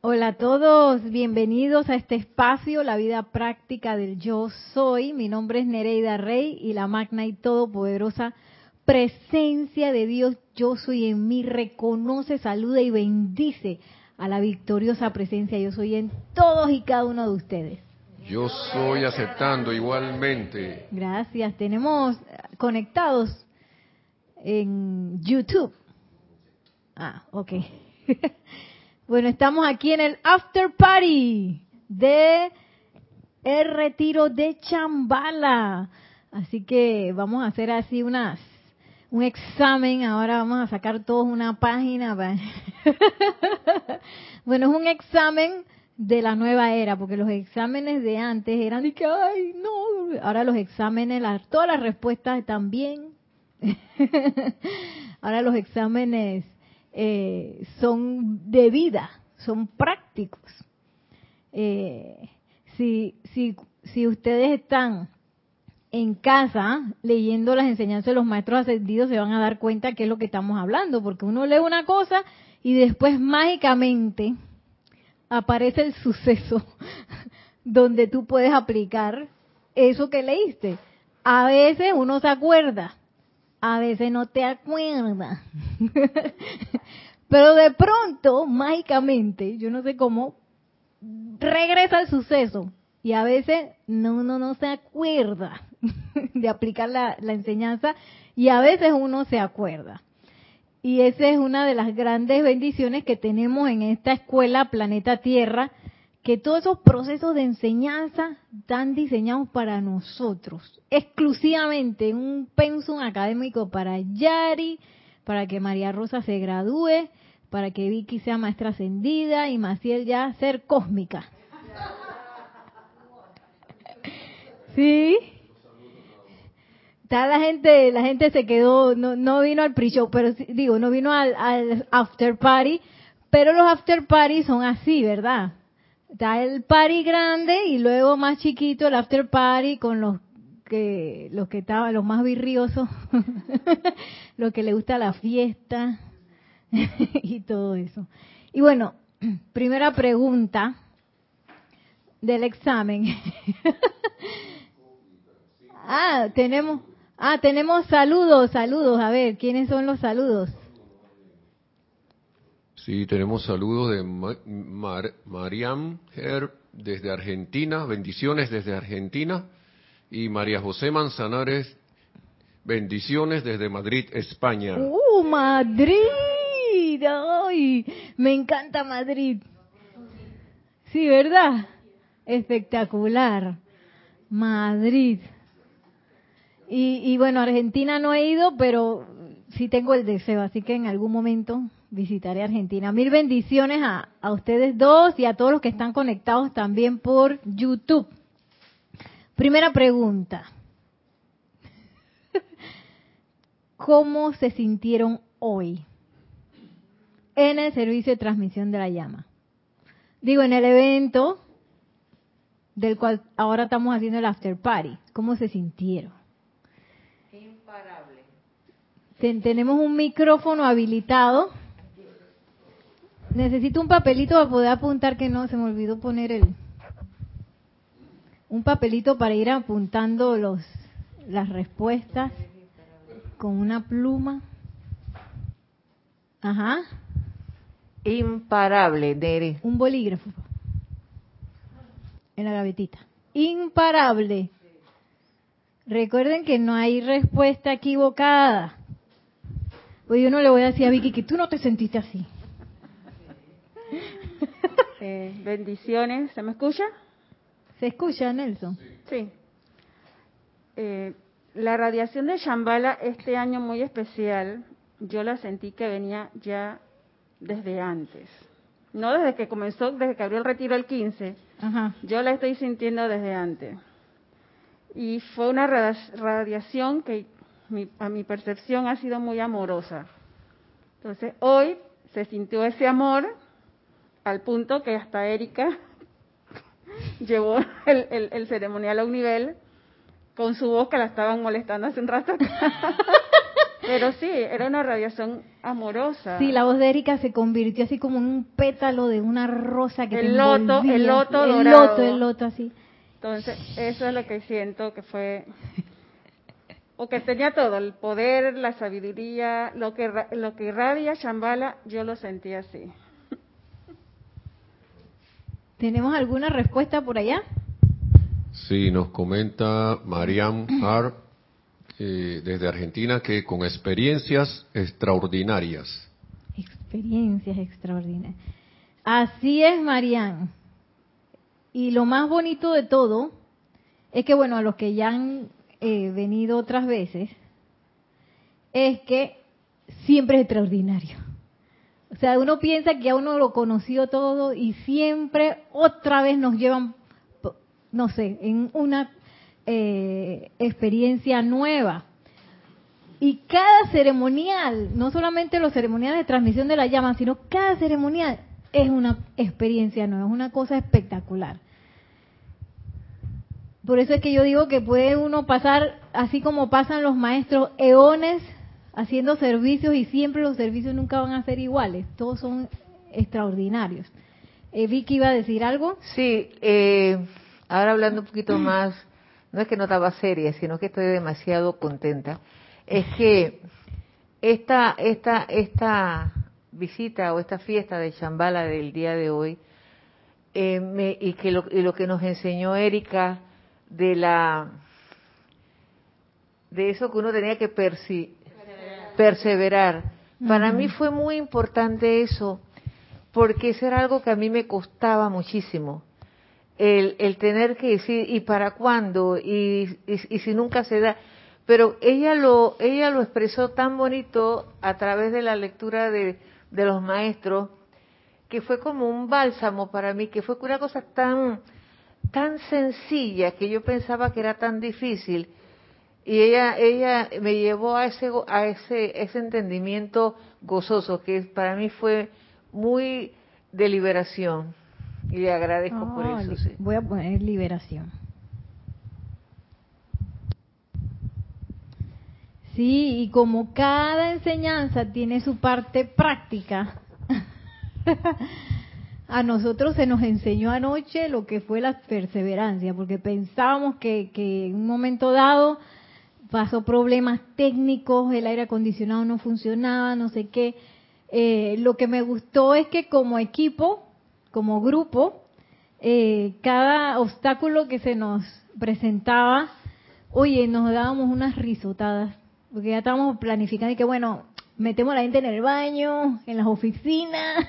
Hola a todos, bienvenidos a este espacio, la vida práctica del yo soy. Mi nombre es Nereida Rey y la magna y todopoderosa presencia de Dios yo soy en mí reconoce, saluda y bendice a la victoriosa presencia yo soy en todos y cada uno de ustedes. Yo soy aceptando igualmente. Gracias. Tenemos conectados en YouTube. Ah, ok. Bueno, estamos aquí en el after party de el retiro de Chambala. Así que vamos a hacer así unas un examen. Ahora vamos a sacar todos una página. bueno, es un examen de la nueva era, porque los exámenes de antes eran de que, ay, no, ahora los exámenes, las, todas las respuestas están bien. ahora los exámenes eh, son de vida, son prácticos. Eh, si, si, si ustedes están en casa leyendo las enseñanzas de los maestros ascendidos, se van a dar cuenta que es lo que estamos hablando, porque uno lee una cosa y después mágicamente aparece el suceso donde tú puedes aplicar eso que leíste. A veces uno se acuerda, a veces no te acuerdas. Pero de pronto, mágicamente, yo no sé cómo, regresa el suceso. Y a veces no, uno no se acuerda de aplicar la, la enseñanza y a veces uno se acuerda. Y esa es una de las grandes bendiciones que tenemos en esta escuela Planeta Tierra, que todos esos procesos de enseñanza están diseñados para nosotros, exclusivamente un pensum académico para Yari, para que María Rosa se gradúe, para que Vicky sea maestra ascendida y Maciel ya ser cósmica. ¿Sí? la gente, la gente se quedó, no, no vino al pre-show, pero digo, no vino al, al after party, pero los after party son así, ¿verdad? Está el party grande y luego más chiquito el after party con los que los que estaban los más virriosos, los que le gusta la fiesta y todo eso. Y bueno, primera pregunta del examen. ah, tenemos ah, tenemos saludos, saludos, a ver, ¿quiénes son los saludos? Sí, tenemos saludos de Mariam Herb desde Argentina, bendiciones desde Argentina, y María José Manzanares, bendiciones desde Madrid, España. ¡Uh, Madrid! ¡Ay! Me encanta Madrid. Sí, ¿verdad? Espectacular. Madrid. Y, y bueno, Argentina no he ido, pero sí tengo el deseo, así que en algún momento visitaré Argentina. Mil bendiciones a, a ustedes dos y a todos los que están conectados también por YouTube. Primera pregunta. ¿Cómo se sintieron hoy en el servicio de transmisión de la llama? Digo, en el evento del cual ahora estamos haciendo el after party. ¿Cómo se sintieron? Imparable. tenemos un micrófono habilitado Necesito un papelito para poder apuntar que no, se me olvidó poner el... Un papelito para ir apuntando los las respuestas con una pluma. Ajá. Imparable, Dere. Un bolígrafo. En la gavetita. Imparable. Recuerden que no hay respuesta equivocada. Pues yo no le voy a decir a Vicky que tú no te sentiste así. Eh, bendiciones. ¿Se me escucha? ¿Se escucha, Nelson? Sí. Eh, la radiación de Shambhala este año muy especial, yo la sentí que venía ya desde antes. No desde que comenzó, desde que abrió el retiro el 15. Yo la estoy sintiendo desde antes. Y fue una radiación que a mi percepción ha sido muy amorosa. Entonces, hoy se sintió ese amor al punto que hasta Erika llevó el, ceremonial a un nivel con su voz que la estaban molestando hace un rato. Pero sí, era una radiación amorosa. Sí, la voz de Erika se convirtió así como en un pétalo de una rosa que el te loto, el loto el dorado. loto, el loto así. Entonces, eso es lo que siento que fue o que tenía todo, el poder, la sabiduría, lo que lo que irradia Shambhala, yo lo sentí así. ¿Tenemos alguna respuesta por allá? Sí, nos comenta Mariam Har eh, desde Argentina que con experiencias extraordinarias. Experiencias extraordinarias. Así es, Marian. Y lo más bonito de todo es que, bueno, a los que ya han eh, venido otras veces, es que siempre es extraordinario. O sea, uno piensa que ya uno lo conoció todo y siempre otra vez nos llevan, no sé, en una eh, experiencia nueva. Y cada ceremonial, no solamente los ceremoniales de transmisión de la llama, sino cada ceremonial es una experiencia nueva, es una cosa espectacular. Por eso es que yo digo que puede uno pasar, así como pasan los maestros, eones haciendo servicios y siempre los servicios nunca van a ser iguales, todos son extraordinarios. Eh, Vicky iba a decir algo. Sí, eh, ahora hablando un poquito más, no es que no estaba seria, sino que estoy demasiado contenta. Es que esta, esta, esta visita o esta fiesta de Shambhala del día de hoy, eh, me- y que lo, y lo que nos enseñó Erika de la de eso que uno tenía que persi- perseverar. Para mí fue muy importante eso, porque eso era algo que a mí me costaba muchísimo. El, el tener que decir, ¿y para cuándo? Y, y, y si nunca se da. Pero ella lo, ella lo expresó tan bonito a través de la lectura de, de los maestros, que fue como un bálsamo para mí, que fue una cosa tan, tan sencilla que yo pensaba que era tan difícil y ella ella me llevó a ese a ese ese entendimiento gozoso que para mí fue muy de liberación y le agradezco por eso sí. Voy a poner liberación. Sí, y como cada enseñanza tiene su parte práctica, a nosotros se nos enseñó anoche lo que fue la perseverancia, porque pensábamos que, que en un momento dado pasó problemas técnicos, el aire acondicionado no funcionaba, no sé qué. Eh, lo que me gustó es que como equipo, como grupo, eh, cada obstáculo que se nos presentaba, oye, nos dábamos unas risotadas, porque ya estábamos planificando y que bueno, metemos a la gente en el baño, en las oficinas,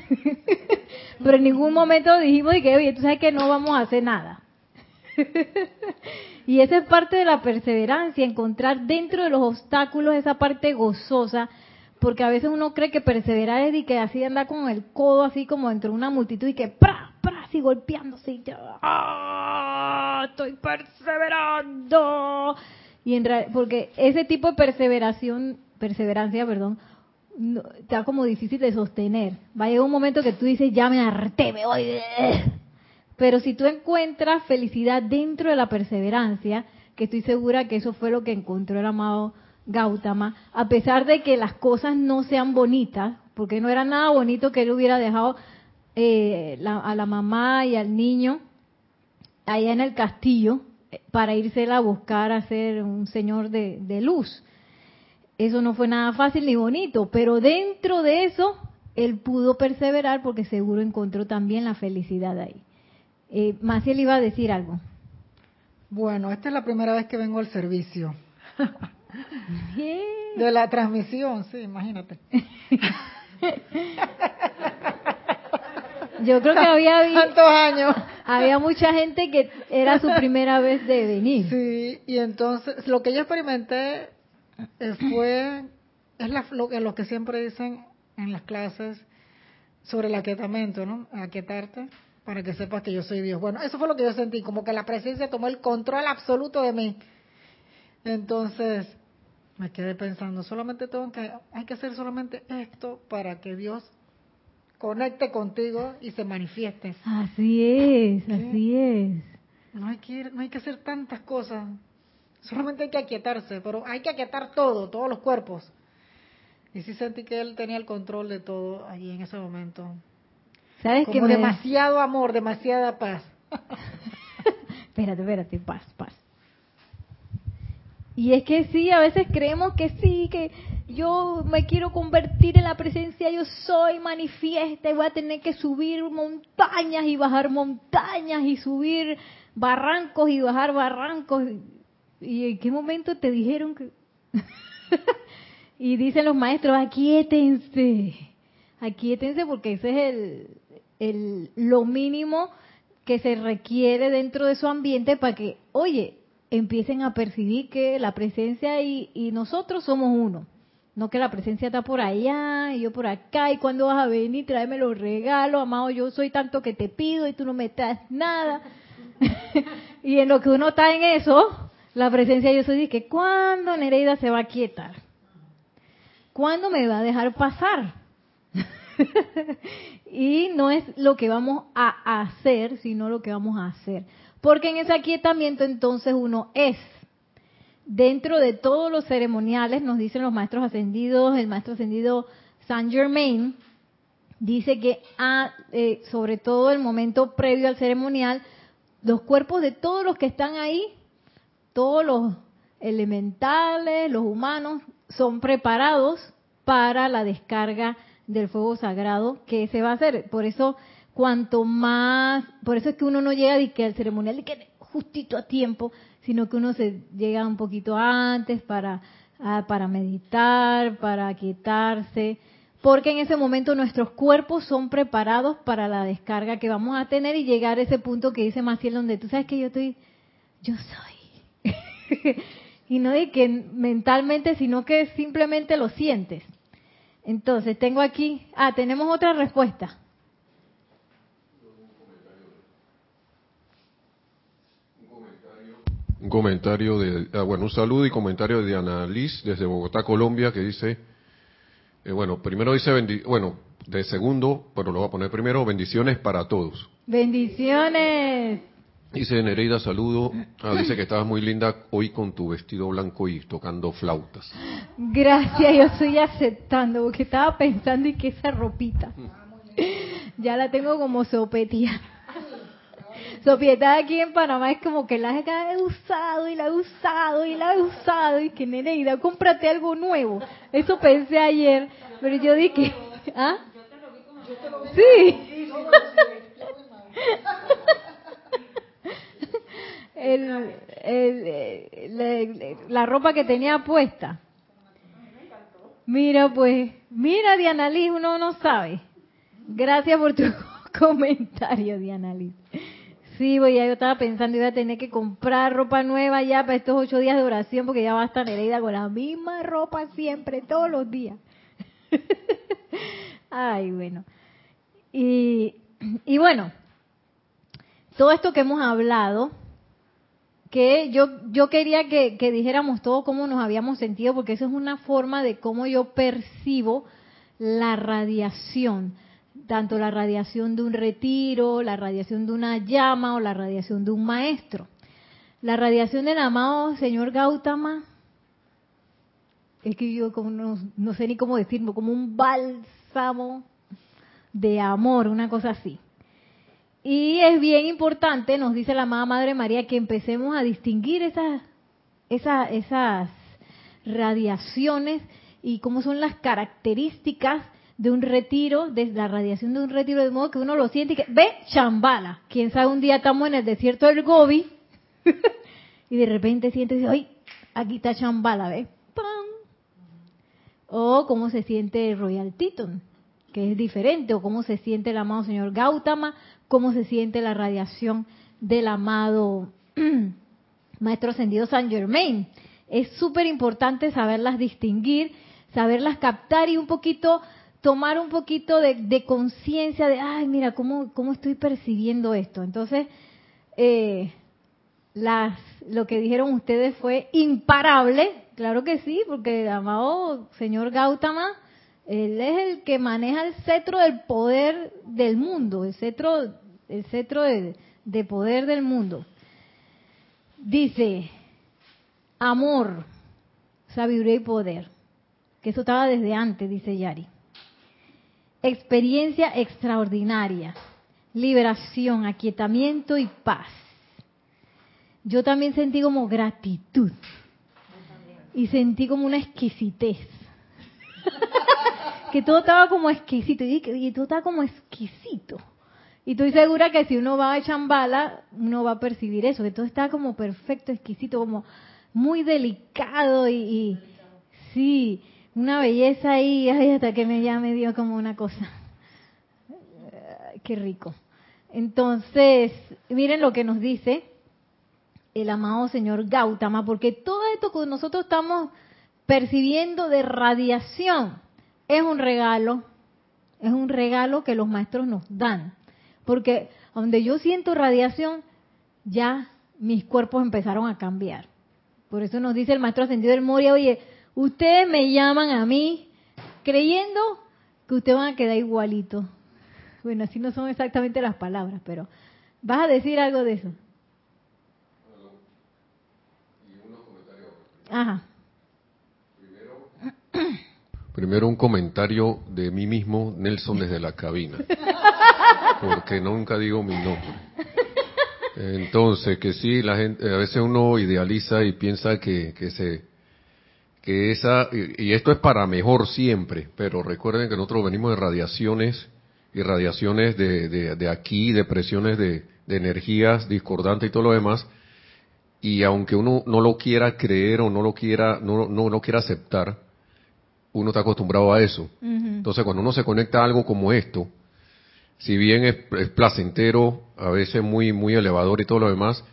pero en ningún momento dijimos de que, oye, tú sabes que no vamos a hacer nada. y esa es parte de la perseverancia, encontrar dentro de los obstáculos esa parte gozosa, porque a veces uno cree que perseverar es de que así andar con el codo así como dentro de una multitud y que ¡pra! ¡pra! así golpeándose y ¡ah! estoy perseverando y en real- porque ese tipo de perseveración perseverancia perdón no- está como difícil de sostener va a llegar un momento que tú dices ya me harté me voy pero si tú encuentras felicidad dentro de la perseverancia, que estoy segura que eso fue lo que encontró el amado Gautama, a pesar de que las cosas no sean bonitas, porque no era nada bonito que él hubiera dejado eh, la- a la mamá y al niño allá en el castillo eh, para irse a buscar a ser un señor de, de luz. Eso no fue nada fácil ni bonito, pero dentro de eso él pudo perseverar porque seguro encontró también la felicidad ahí. Eh, Maciel iba a decir algo. Bueno, esta es la primera vez que vengo al servicio. De la transmisión, sí, imagínate. Yo creo que había, Tantos años. había mucha gente que era su primera vez de venir. Sí, y entonces lo que yo experimenté fue, es la- lo, que- lo que siempre dicen en las clases sobre el aquietamiento, ¿no? Aquietarte para que sepas que yo soy Dios. Bueno, eso fue lo que yo sentí, como que la presencia tomó el control absoluto de mí. Entonces, me quedé pensando, solamente tengo que, hay que hacer solamente esto para que Dios conecte contigo y se manifieste. Así es, así es. No hay que ir- no hay que hacer tantas cosas. Solamente hay que aquietarse, pero hay que aquietar todo, todos los cuerpos. Y sí sentí que él tenía el control de todo allí en ese momento. ¿Sabes Como que me... demasiado amor, demasiada paz. Espérate, espérate, paz, paz. Y es que sí, a veces creemos que sí, que yo me quiero convertir en la presencia, yo soy manifiesta y voy a tener que subir montañas y bajar montañas y subir barrancos y bajar barrancos. ¿Y en qué momento te dijeron que... y dicen los maestros, aquíétense, aquíétense porque ese es el, el, lo mínimo que se requiere dentro de su ambiente para que, oye, empiecen a percibir que la presencia y, nosotros somos uno. No que la presencia está por allá y yo por acá y cuando vas a venir tráeme los regalos, amado, yo soy tanto que te pido y tú no me traes nada. y en lo que uno está en eso, la presencia yo soy que ¿cuándo Nereida se va a quietar? ¿Cuándo me va a dejar pasar? y no es lo que vamos a hacer, sino lo que vamos a hacer. Porque en ese aquietamiento entonces uno es. Dentro de todos los ceremoniales, nos dicen los maestros ascendidos, el maestro ascendido Saint Germain, dice que a, eh, sobre todo el momento previo al ceremonial, los cuerpos de todos los que están ahí, todos los elementales, los humanos, son preparados para la descarga del fuego sagrado que se va a hacer. Por eso, cuanto más, por eso es que uno no llega de que al ceremonial de que justito a tiempo, sino que uno se llega un poquito antes para, ah, para meditar, para aquietarse, porque en ese momento nuestros cuerpos son preparados para la descarga que vamos a tener y llegar a ese punto que dice Maciel, donde tú sabes que yo estoy, yo soy. y no de que mentalmente, sino que simplemente lo sientes. Entonces, tengo aquí, ah, tenemos otra respuesta. Un comentario de, ah, bueno, un saludo y comentario de Ana Liz desde Bogotá, Colombia, que dice, eh, bueno, primero dice, bendi- bueno, de segundo, pero lo voy a poner primero, bendiciones para todos. Bendiciones. Dice Nereida, saludo. Ah, dice que estabas muy linda hoy con tu vestido blanco y tocando flautas. Gracias, yo estoy aceptando, porque estaba pensando y que esa ropita. Ya la tengo como sopetía. Sopietada aquí en Panamá es como que la he usado y la he usado y la he usado y que Nereida, cómprate algo nuevo. Eso pensé ayer, pero yo dije, ¿ah? Sí. El, la, ropa que tenía puesta. Mira, pues, mira, Diana Liz, uno no sabe. Gracias por tu comentario, Diana Liz. Sí, pues ya yo estaba pensando, iba a tener que comprar ropa nueva ya para estos ocho días de oración, porque ya va a estar Nereida con la misma ropa siempre, todos los días. Ay, bueno. Y, y bueno, todo esto que hemos hablado, que yo, yo quería que, que dijéramos todo cómo nos habíamos sentido, porque eso es una forma de cómo yo percibo la radiación, tanto la radiación de un retiro, la radiación de una llama o la radiación de un maestro. La radiación del amado señor Gautama, es que yo como no, no sé ni cómo decirlo, como un bálsamo de amor, una cosa así. Y es bien importante, nos dice la amada Madre María, que empecemos a distinguir esas, esas, esas radiaciones y cómo son las características de un retiro, de la radiación de un retiro, de modo que uno lo siente y que, ve, chambala. Quién sabe, un día estamos en el desierto del Gobi y de repente sientes, ay, aquí está chambala, ¿ves? ¡Pam! O cómo se siente Royal Teton, que es diferente, o cómo se siente el amado señor Gautama, cómo se siente la radiación del amado Maestro Ascendido San Germain. Es súper importante saberlas distinguir, saberlas captar y un poquito, tomar un poquito de, conciencia de, ay, mira, ¿cómo, ¿cómo estoy percibiendo esto? Entonces, eh, las, lo que dijeron ustedes fue imparable, claro que sí, porque amado señor Gautama, él es el que maneja el cetro del poder del mundo, el cetro, el cetro de, de poder del mundo. Dice, amor, sabiduría y poder. que eso estaba desde antes, dice Yari. Experiencia extraordinaria, liberación, aquietamiento y paz. Yo también sentí como gratitud y sentí como una exquisitez. que todo estaba como exquisito y, y todo estaba como exquisito. Y estoy segura que si uno va a Chambala, uno va a percibir eso, que todo está como perfecto, exquisito, como muy delicado y, sí, una belleza ahí, ay, hasta que me ya me dio como una cosa. qué rico. Entonces, miren lo que nos dice el amado señor Gautama, porque todo esto que nosotros estamos percibiendo de radiación es un regalo, es un regalo que los maestros nos dan. Porque donde yo siento radiación, ya mis cuerpos empezaron a cambiar. Por eso nos dice el maestro ascendido del Moria, oye, ustedes me llaman a mí creyendo que ustedes van a quedar igualito. Bueno, así no son exactamente las palabras, pero ¿vas a decir algo de eso? Ajá. Primero un comentario de mí mismo, Nelson, desde la cabina, porque nunca digo mi nombre. Entonces, que sí, la gente, a veces uno idealiza y piensa que, que se, que esa, y, esto es para mejor siempre, pero recuerden que nosotros venimos de radiaciones y radiaciones de, de, de aquí, de presiones de, de energías discordantes y todo lo demás, y aunque uno no lo quiera creer o no lo quiera, no, no lo quiera aceptar, uno está acostumbrado a eso. Entonces, cuando uno se conecta a algo como esto, si bien es, placentero, a veces muy, muy elevador y todo lo demás,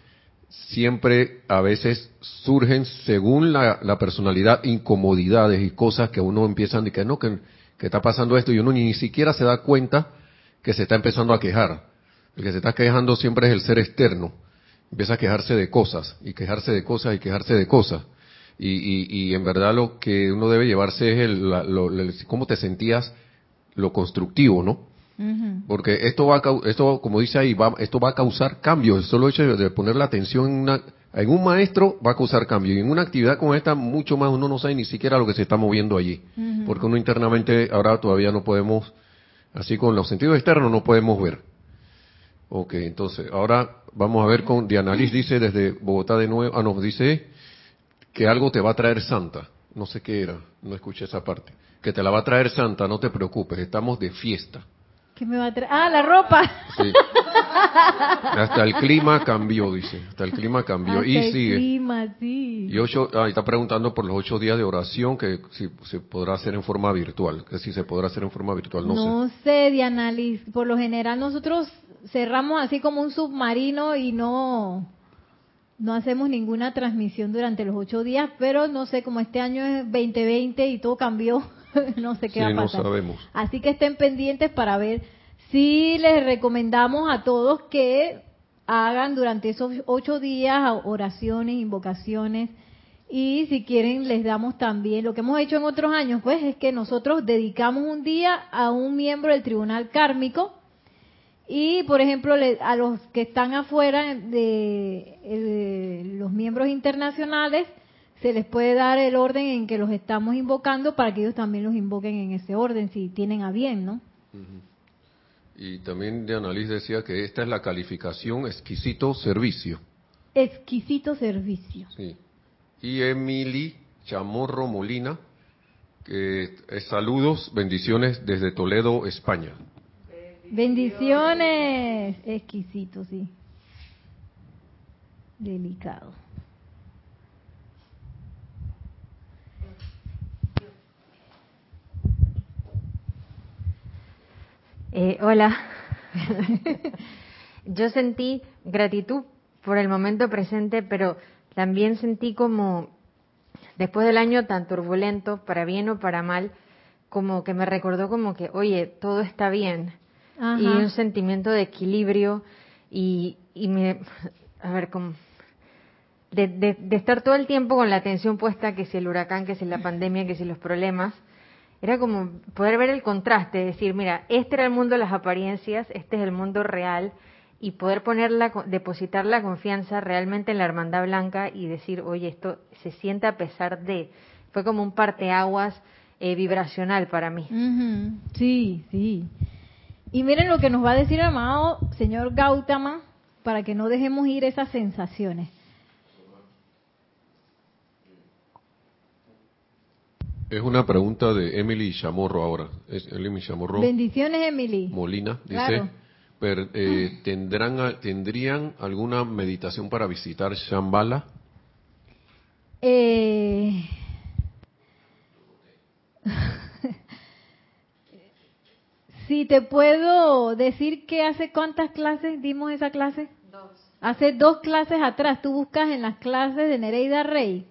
siempre a veces surgen, según la, personalidad, incomodidades y cosas que uno empieza a decir, no, que, que está pasando esto y uno ni siquiera se da cuenta que se está empezando a quejar. El que se está quejando siempre es el ser externo empieza a quejarse de cosas y quejarse de cosas y quejarse de cosas. Y, y, y en verdad lo que uno debe llevarse es el, lo, cómo te sentías, lo constructivo, ¿no? Porque esto va, a, esto como dice ahí, va, esto va a causar cambios. El solo hecho de poner la atención en, una, en un maestro va a causar cambios. Y en una actividad como esta, mucho más uno no sabe ni siquiera lo que se está moviendo allí. Porque uno internamente ahora todavía no podemos, así con los sentidos externos, no podemos ver. Ok, entonces, ahora vamos a ver con Liz dice desde Bogotá de nuevo, ah, nos dice que algo te va a traer Santa. No sé qué era, no escuché esa parte. Que te la va a traer Santa, no te preocupes, estamos de fiesta. ¿Qué me va a traer? Ah, la ropa. Sí. Hasta el clima cambió, dice. Hasta el clima cambió. y el sigue. clima, sí. Y ocho, ah, está preguntando por los ocho días de oración, que si se podrá hacer en forma virtual. Que si se podrá hacer en forma virtual, no, sé. No sé, Diana Liz. Por lo general nosotros cerramos así como un submarino y no, no hacemos ninguna transmisión durante los ocho días, pero no sé, como este año es 2020 y todo cambió, no sé qué va a pasar. No sabemos. Así que estén pendientes para ver si les recomendamos a todos que hagan durante esos ocho días oraciones, invocaciones, y si quieren les damos también, lo que hemos hecho en otros años, pues es que nosotros dedicamos un día a un miembro del tribunal kármico, y, por ejemplo, a los que están afuera de, los miembros internacionales, se les puede dar el orden en que los estamos invocando para que ellos también los invoquen en ese orden, si tienen a bien, ¿no? Y también de Liz decía que esta es la calificación exquisito servicio. Exquisito servicio. Sí. Y Emily Chamorro Molina, que es saludos, bendiciones desde Toledo, España. Bendiciones. Exquisito, sí. Delicado. Eh, hola. Yo sentí gratitud por el momento presente, pero también sentí como, después del año tan turbulento, para bien o para mal, como que me recordó como que, oye, todo está bien y un sentimiento de equilibrio y, y me, a ver, como de, de, estar todo el tiempo con la atención puesta, que si el huracán, que si la pandemia, que si los problemas, era como poder ver el contraste, decir, mira, este era el mundo de las apariencias, este es el mundo real, y poder ponerla, depositar la confianza realmente en la hermandad blanca y decir, oye, esto se siente a pesar de, fue como un parteaguas eh, vibracional para mí. Sí, sí. Y miren lo que nos va a decir el amado señor Gautama para que no dejemos ir esas sensaciones. Es una pregunta de Emily Chamorro ahora. Es Emily Chamorro Bendiciones, Emily. Molina. Dice, Claro. per- eh, ¿tendrán, ¿tendrían alguna meditación para visitar Shambhala? Eh, si te puedo decir que hace cuántas clases dimos esa clase. Hace dos clases atrás, tú buscas en las clases de Nereida Rey,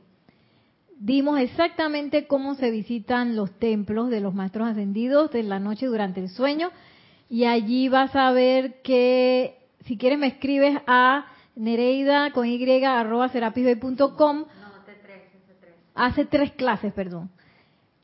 dimos exactamente cómo se visitan los templos de los maestros ascendidos de la noche durante el sueño y allí vas a ver que si quieres me escribes a nereida con y arroba serapisbay.com hace tres clases, perdón.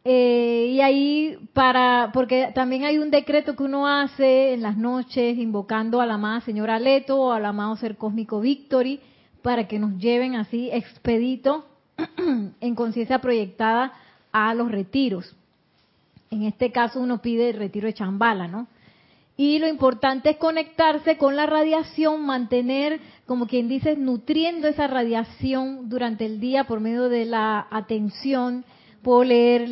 Eh, y ahí para, porque también hay un decreto que uno hace en las noches invocando a la amada señora Leto o al amado ser cósmico Victory para que nos lleven así expedito en conciencia proyectada a los retiros. En este caso uno pide el retiro de Chambala, ¿no? Y lo importante es conectarse con la radiación, mantener, como quien dice, nutriendo esa radiación durante el día por medio de la atención. Puedo leer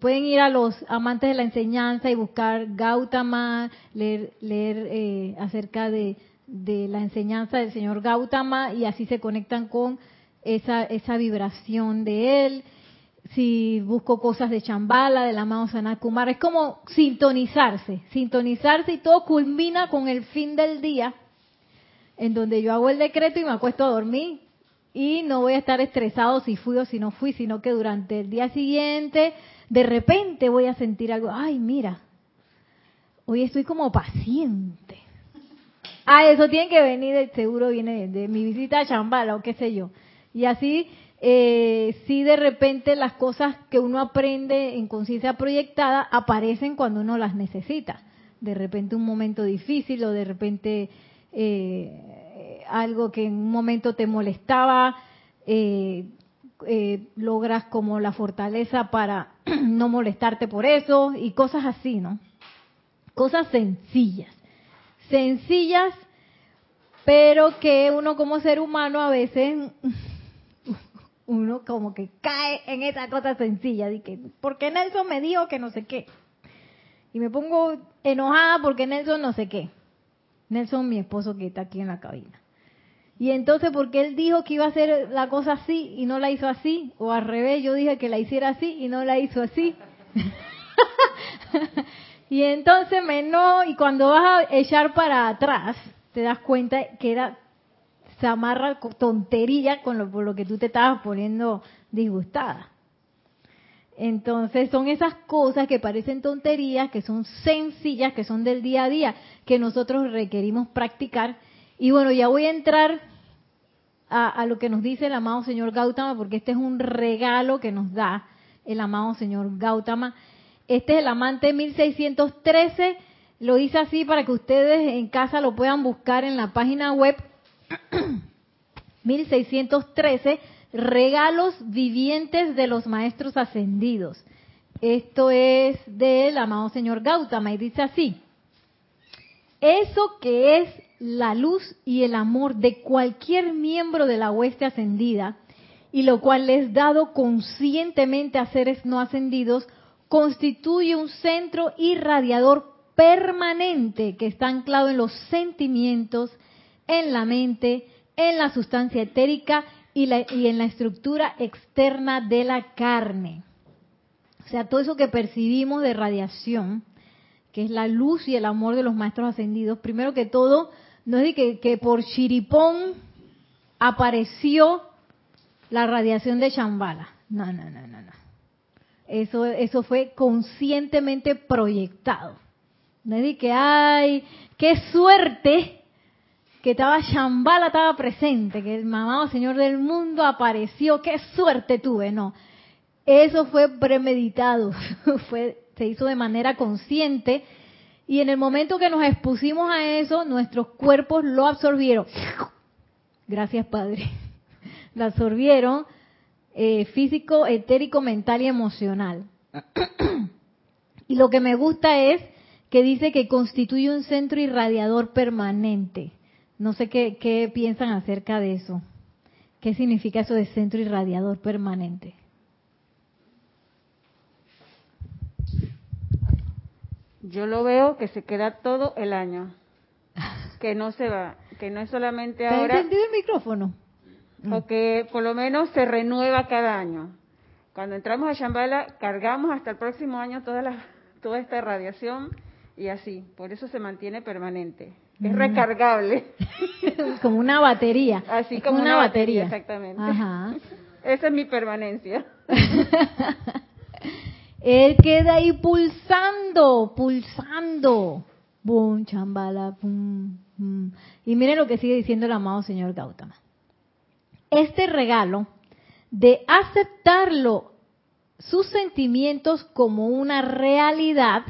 pueden ir a los amantes de la enseñanza y buscar Gautama, leer, leer eh, acerca de, de la enseñanza del señor Gautama y así se conectan con esa, esa vibración de él. Si busco cosas de Chambala, del amado Sanat Kumara, es como sintonizarse, sintonizarse y todo culmina con el fin del día, en donde yo hago el decreto y me acuesto a dormir y no voy a estar estresado si fui o si no fui, sino que durante el día siguiente de repente voy a sentir algo, ay mira, hoy estoy como paciente. Ah, eso tiene que venir, seguro viene de, mi visita a Chambala o qué sé yo. Y así eh, si de repente las cosas que uno aprende en conciencia proyectada aparecen cuando uno las necesita. De repente un momento difícil o de repente eh, algo que en un momento te molestaba, eh, eh, logras como la fortaleza para no molestarte por eso y cosas así, ¿no? Cosas sencillas. Sencillas, pero que uno como ser humano a veces uno como que cae en esa cosa sencilla, de que, porque Nelson me dijo que no sé qué. Y me pongo enojada porque Nelson no sé qué. Nelson, mi esposo que está aquí en la cabina. Y entonces, porque él dijo que iba a hacer la cosa así y no la hizo así, o al revés, yo dije que la hiciera así y no la hizo así. y entonces me no, y cuando vas a echar para atrás, te das cuenta que era se amarra tontería con lo, por lo que tú te estabas poniendo disgustada. Entonces son esas cosas que parecen tonterías, que son sencillas, que son del día a día, que nosotros requerimos practicar. Y bueno, ya voy a entrar a, a lo que nos dice el amado señor Gautama, porque este es un regalo que nos da el amado señor Gautama. Este es el amante 1613, lo dice así para que ustedes en casa lo puedan buscar en la página web 1613, regalos vivientes de los maestros ascendidos. Esto es del amado señor Gautama y dice así, eso que es la luz y el amor de cualquier miembro de la hueste ascendida, y lo cual les dado conscientemente a seres no ascendidos, constituye un centro irradiador permanente que está anclado en los sentimientos, en la mente, en la sustancia etérica y, la- y en la estructura externa de la carne. O sea, todo eso que percibimos de radiación, que es la luz y el amor de los maestros ascendidos, primero que todo, no es de que, que por chiripón apareció la radiación de Shambhala. No, no, no, no, no. Eso, eso fue conscientemente proyectado. No es de que, ay, qué suerte que estaba Shambhala, estaba presente, que el mamado Señor del mundo apareció, qué suerte tuve, no. Eso fue premeditado, fue, se hizo de manera consciente y en el momento que nos expusimos a eso, nuestros cuerpos lo absorbieron. Gracias, Padre. Lo absorbieron eh, físico, etérico, mental y emocional. y lo que me gusta es que dice que constituye un centro irradiador permanente. No sé qué, qué piensan acerca de eso. ¿Qué significa eso de centro irradiador permanente? Yo lo veo que se queda todo el año, que no se va, que no es solamente ¿Está ahora, encendido el micrófono? o que por lo menos se renueva cada año. Cuando entramos a Shambhala, cargamos hasta el próximo año toda, la, toda esta radiación y así, por eso se mantiene permanente. Es Mm. recargable, como una batería. así Es como una, batería, exactamente. Ajá. Esa es mi permanencia. Él queda ahí pulsando, pulsando. Boom, chambala, pum, pum. Y miren lo que sigue diciendo el amado señor Gautama. Este regalo de aceptarlo, sus sentimientos como una realidad,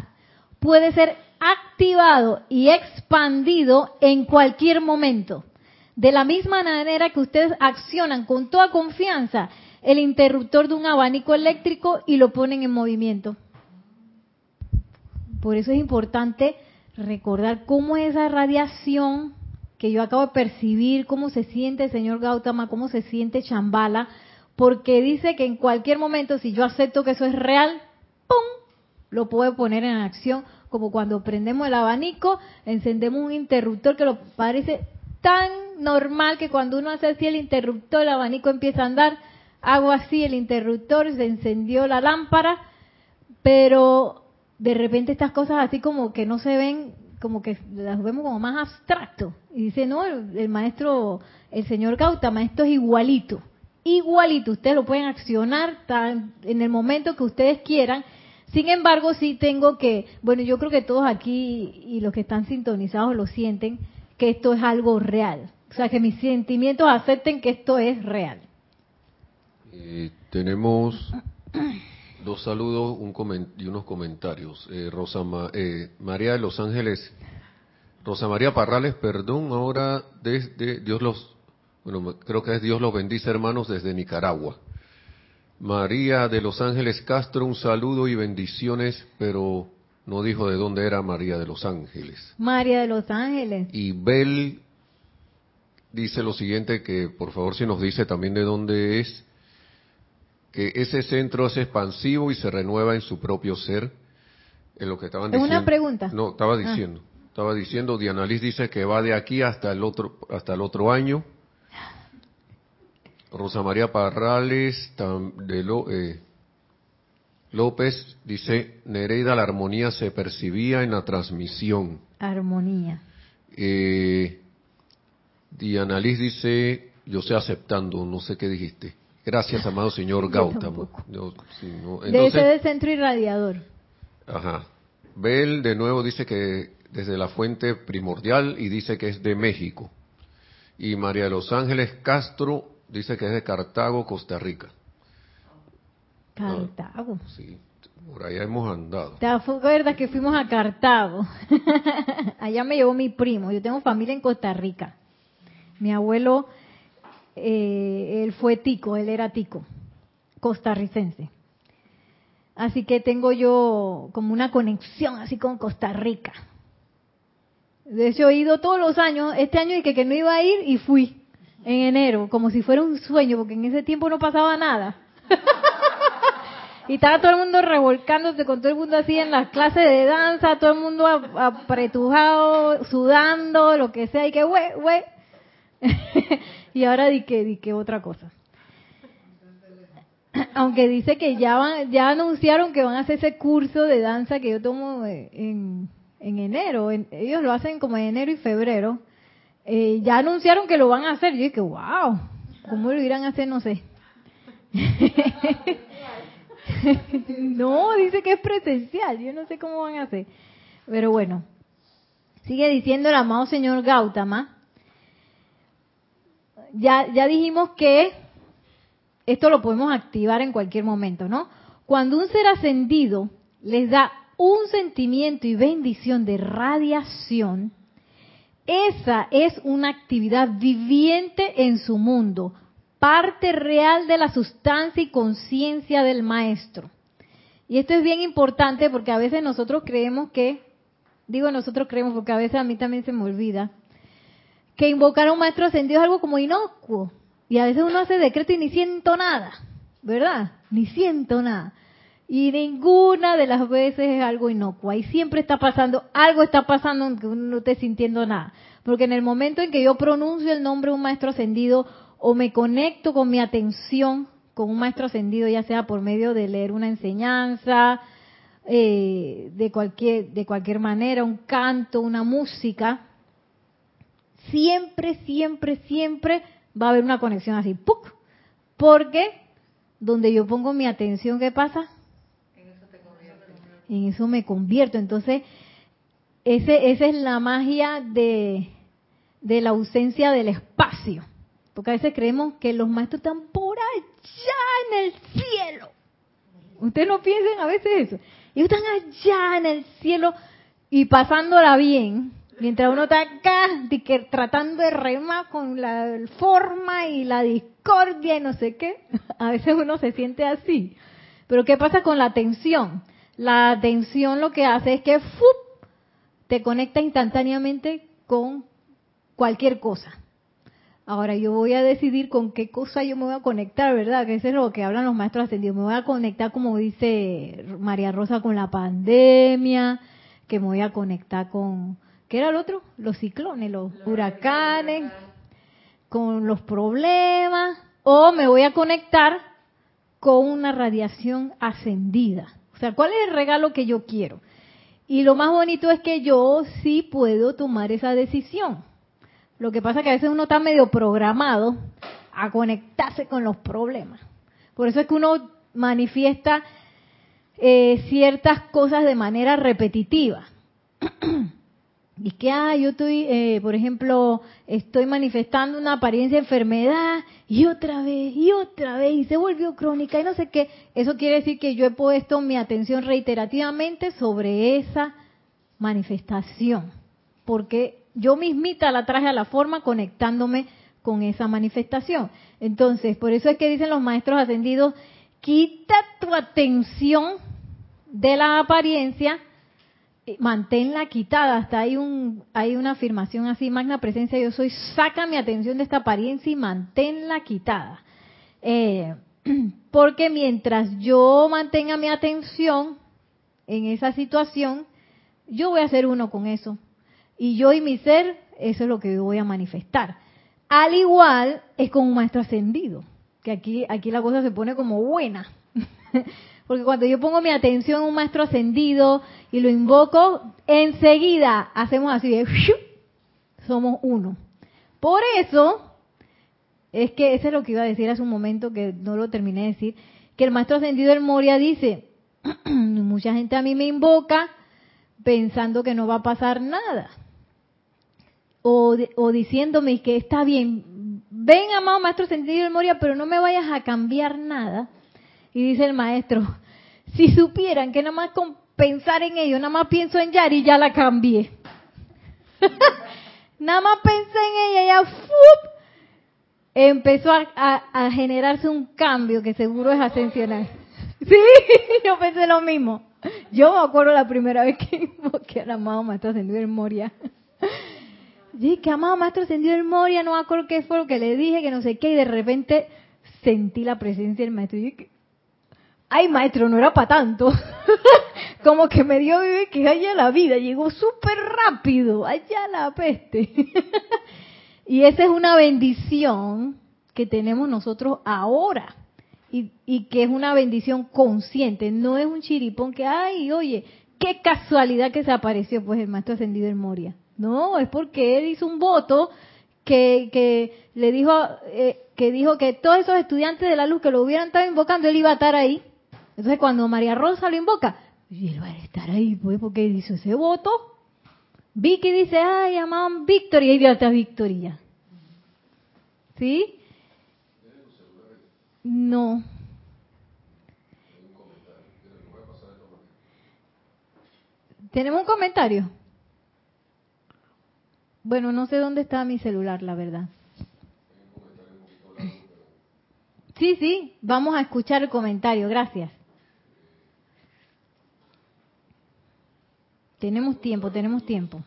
puede ser activado y expandido en cualquier momento. De la misma manera que ustedes accionan con toda confianza el interruptor de un abanico eléctrico y lo ponen en movimiento. Por eso es importante recordar cómo es esa radiación que yo acabo de percibir, cómo se siente el señor Gautama, cómo se siente Chambala, porque dice que en cualquier momento, si yo acepto que eso es real, ¡pum! lo puedo poner en acción, como cuando prendemos el abanico, encendemos un interruptor que lo parece tan normal que cuando uno hace así el interruptor, el abanico empieza a andar, hago así el interruptor, se encendió la lámpara, pero de repente estas cosas así como que no se ven, como que las vemos como más abstracto. Y dice, no, el, maestro, el señor Gautama, esto es igualito, igualito, ustedes lo pueden accionar en el momento que ustedes quieran. Sin embargo, sí tengo que, bueno, yo creo que todos aquí y los que están sintonizados lo sienten, que esto es algo real. O sea, que mis sentimientos acepten que esto es real. Eh, tenemos dos saludos un y unos comentarios. Eh, Rosa Ma- eh, María de Los Ángeles, Rosa María Parrales, perdón, ahora desde Dios los, bueno, creo que es Dios los bendice hermanos desde Nicaragua. María de Los Ángeles Castro, un saludo y bendiciones, pero no dijo de dónde era María de Los Ángeles. María de Los Ángeles. Y Bel dice lo siguiente, que por favor si nos dice también de dónde es, que ese centro es expansivo y se renueva en su propio ser, en lo que estaban ¿Es diciendo. una pregunta? No, estaba Ah. diciendo, estaba diciendo, Diana Liz dice que va de aquí hasta el otro, hasta el otro año. Rosa María Parrales de eh, López dice, Nereida, la armonía se percibía en la transmisión. Armonía. Eh, Diana Liz dice, yo estoy aceptando, no sé qué dijiste. Gracias, amado señor Yo Gautama. No, sí, no. Del centro irradiador. ajá. Bel de nuevo dice que desde la fuente primordial y dice que es de México. Y María de los Ángeles Castro dice que es de Cartago, Costa Rica. Cartago. Sí, por allá hemos andado. ¿Te acuerdas que fuimos a Cartago? Allá me llevó mi primo. Yo tengo familia en Costa Rica. Mi abuelo, eh, él fue tico, él era tico, costarricense. Así que tengo yo como una conexión así con Costa Rica. De hecho, he ido todos los años. Este año dije que no iba a ir y fui en enero, como si fuera un sueño, porque en ese tiempo no pasaba nada. Y estaba todo el mundo revolcándose con todo el mundo así en las clases de danza, todo el mundo apretujado, sudando, lo que sea, y que güey, güey. y ahora di que, di que otra cosa. Aunque dice que ya van, ya anunciaron que van a hacer ese curso de danza que yo tomo eh, en, en enero. En- ellos lo hacen como en enero y febrero. Eh, ya anunciaron que lo van a hacer. Yo dije, wow, ¿cómo lo irán a hacer? No sé. no, dice que es presencial. Yo no sé cómo van a hacer. Pero bueno, sigue diciendo el amado señor Gautama. Ya, ya dijimos que esto lo podemos activar en cualquier momento, ¿no? Cuando un ser ascendido les da un sentimiento y bendición de radiación, esa es una actividad viviente en su mundo, parte real de la sustancia y conciencia del maestro. Y esto es bien importante porque a veces nosotros creemos que, digo nosotros creemos porque a veces a mí también se me olvida, que invocar a un maestro ascendido es algo como inocuo. Y a veces uno hace decreto y ni siento nada, ¿verdad? Ni siento nada. Y ninguna de las veces es algo inocuo. Ahí siempre está pasando, algo está pasando aunque uno no esté sintiendo nada. Porque en el momento en que yo pronuncio el nombre de un maestro ascendido o me conecto con mi atención con un maestro ascendido, ya sea por medio de leer una enseñanza, eh, de cualquier de cualquier manera, un canto, una música, siempre, siempre, siempre va a haber una conexión así, ¡puc! Porque donde yo pongo mi atención, ¿qué pasa? En eso me convierto. Entonces, ese, esa es la magia de, de la ausencia del espacio. Porque a veces creemos que los maestros están por allá en el cielo. Ustedes no piensen a veces eso. Ellos están allá en el cielo y pasándola bien. Mientras uno está acá tratando de remar con la forma y la discordia y no sé qué, a veces uno se siente así. Pero ¿qué pasa con la atención? La atención lo que hace es que te conecta instantáneamente con cualquier cosa. Ahora yo voy a decidir con qué cosa yo me voy a conectar, ¿verdad? Que eso es lo que hablan los maestros ascendidos. Me voy a conectar, como dice María Rosa, con la pandemia, que me voy a conectar con, ¿qué era el otro? Los ciclones, los huracanes, con los problemas, o me voy a conectar con una radiación ascendida. O sea, ¿cuál es el regalo que yo quiero? Y lo más bonito es que yo sí puedo tomar esa decisión. Lo que pasa es que a veces uno está medio programado a conectarse con los problemas. Por eso es que uno manifiesta eh, ciertas cosas de manera repetitiva. y que, ah, yo estoy, eh, por ejemplo, estoy manifestando una apariencia de enfermedad y otra vez, y otra vez, y se volvió crónica y no sé qué. Eso quiere decir que yo he puesto mi atención reiterativamente sobre esa manifestación. Porque yo mismita la traje a la forma conectándome con esa manifestación. Entonces, por eso es que dicen los maestros ascendidos, quita tu atención de la apariencia, manténla quitada. Hasta hay, un, hay una afirmación así, magna presencia yo soy, saca mi atención de esta apariencia y manténla quitada. Eh, porque mientras yo mantenga mi atención en esa situación, yo voy a ser uno con eso. Y yo y mi ser, eso es lo que yo voy a manifestar. Al igual es con un maestro ascendido, que aquí, aquí la cosa se pone como buena. Porque cuando yo pongo mi atención en un maestro ascendido y lo invoco, enseguida hacemos así de somos uno. Por eso, es que ese es lo que iba a decir hace un momento que no lo terminé de decir, que el maestro ascendido del Moria dice, mucha gente a mí me invoca pensando que no va a pasar nada o, diciéndome que está bien, ven amado maestro sentido de memoria, pero no me vayas a cambiar nada. Y dice el maestro, si supieran que nada más con pensar en ello, nada más pienso en Yari, ya la cambié. nada más pensé en ella, ya ¡fup! empezó a, generarse un cambio que seguro es ascensional. Sí, yo pensé lo mismo. Yo me acuerdo la primera vez que invoqué al amado maestro ascendido de memoria. Y que amado maestro ascendido el Moria, no me acuerdo qué fue lo que le dije, que no sé qué, y de repente sentí la presencia del maestro. Y dije, ay maestro, no era para tanto. Como que me dio que haya la vida, llegó súper rápido, allá la peste. y esa es una bendición que tenemos nosotros ahora. Y, y, que es una bendición consciente, no es un chiripón que, ay, oye, qué casualidad que se apareció pues el maestro ascendido en Moria. No, es porque él hizo un voto que, que le dijo eh, que dijo que todos esos estudiantes de la luz que lo hubieran estado invocando, él iba a estar ahí. Entonces cuando María Rosa lo invoca, y él va a estar ahí, pues, porque hizo ese voto. Vicky dice, ay, llamaban Victoria, y está Victoria. ¿Sí? No. ¿Tenemos un comentario? Bueno, no sé dónde está mi celular, la verdad. Sí, sí, vamos a escuchar el comentario, gracias. Tenemos tiempo, tenemos tiempo.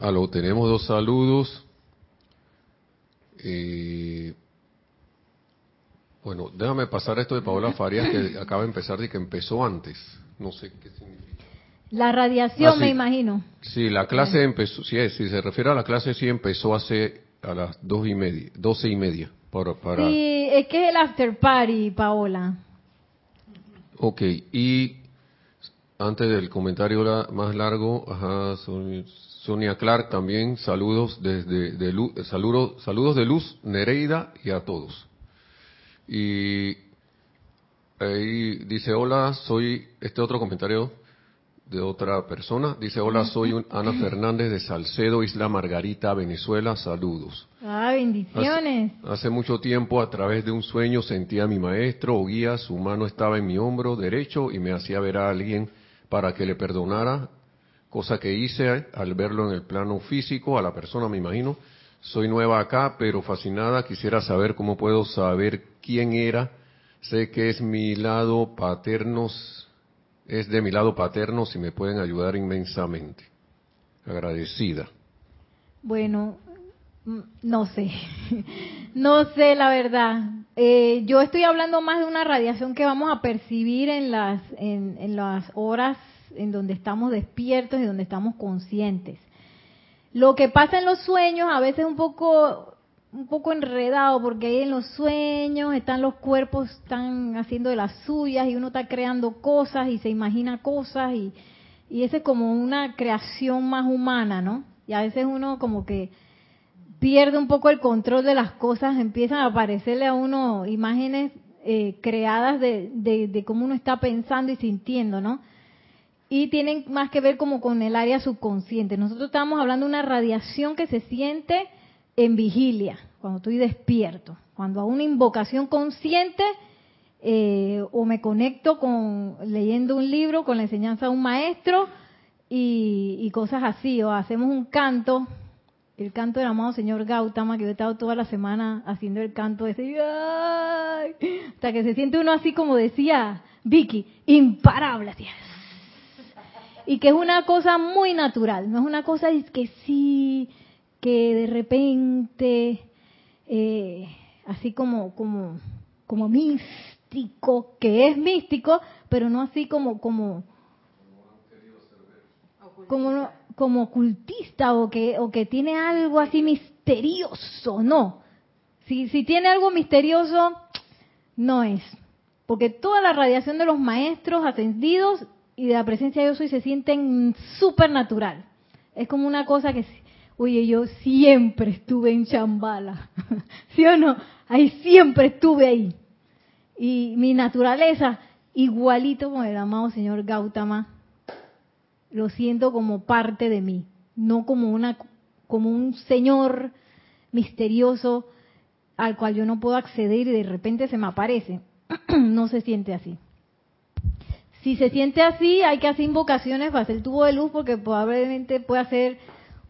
Aló, tenemos dos saludos. Eh, bueno, déjame pasar esto de Paola Farias que acaba de empezar y que empezó antes. No sé qué significa. La radiación, Ah, sí. me imagino. Sí, la clase empezó, sí, si se refiere a la clase, sí empezó hace a las dos y media, doce y media. Para, para, Sí, es que es el after party, Paola. Ok, y antes del comentario la- más largo, ajá, Sonia, Clark también, saludos desde de luz, saludos, saludos de luz, Nereida y a todos. Y ahí dice, hola, soy, este otro comentario de otra persona, dice, hola, soy un Ana Fernández de Salcedo, Isla Margarita, Venezuela, saludos. Ah, bendiciones. Hace, hace mucho tiempo, a través de un sueño, sentí a mi maestro o guía, su mano estaba en mi hombro derecho y me hacía ver a alguien para que le perdonara, cosa que hice al verlo en el plano físico, a la persona me imagino. Soy nueva acá, pero fascinada, quisiera saber cómo puedo saber quién era. Sé que es mi lado paterno, es de mi lado paterno, si me pueden ayudar inmensamente. Agradecida. Bueno, mm, no sé, no sé la verdad. Eh, yo estoy hablando más de una radiación que vamos a percibir en las, en, en las horas en donde estamos despiertos y donde estamos conscientes. Lo que pasa en los sueños a veces es un poco, un poco enredado porque ahí en los sueños están los cuerpos, están haciendo de las suyas y uno está creando cosas y se imagina cosas y, y esa es como una creación más humana, ¿no? Y a veces uno como que pierde un poco el control de las cosas, empiezan a aparecerle a uno imágenes eh, creadas de, de, de cómo uno está pensando y sintiendo, ¿no? Y tienen más que ver como con el área subconsciente. Nosotros estamos hablando de una radiación que se siente en vigilia, cuando estoy despierto, cuando hago una invocación consciente eh, o me conecto con leyendo un libro, con la enseñanza de un maestro y cosas así, o hacemos un canto, el canto del amado señor Gautama, que yo he estado toda la semana haciendo el canto ese, hasta que se siente uno así como decía Vicky, imparable, así. y que es una cosa muy natural, no es una cosa que sí, que de repente, eh, así como, como, como místico, que es místico, pero no así como, como, como, no- como ocultista o que, o que tiene algo así misterioso, no. Si, si tiene algo misterioso, no es. Porque toda la radiación de los maestros ascendidos y de la presencia de yo soy se sienten súper natural. Es como una cosa que, oye, yo siempre estuve en Chambala. ¿Sí o no? Ahí siempre estuve ahí. Y mi naturaleza, igualito con el amado señor Gautama, lo siento como parte de mí, no como una como un señor misterioso al cual yo no puedo acceder y de repente se me aparece. no se siente así. Si se siente así, hay que hacer invocaciones para hacer el tubo de luz porque probablemente puede ser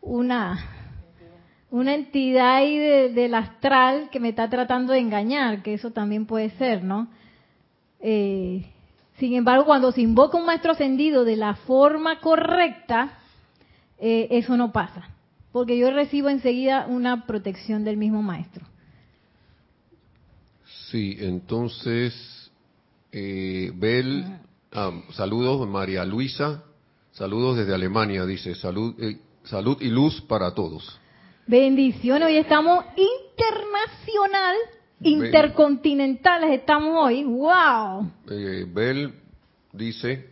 una una entidad ahí de- del astral que me está tratando de engañar, que eso también puede ser, ¿no? Eh, sin embargo, cuando se invoca un maestro ascendido de la forma correcta, eh, eso no pasa, porque yo recibo enseguida una protección del mismo maestro. Sí, entonces, eh, Bel, ah, saludos, María Luisa, saludos desde Alemania, dice, salud, eh, salud y luz para todos. Bendiciones, hoy estamos internacional, intercontinentales estamos hoy, wow. Eh, Bel dice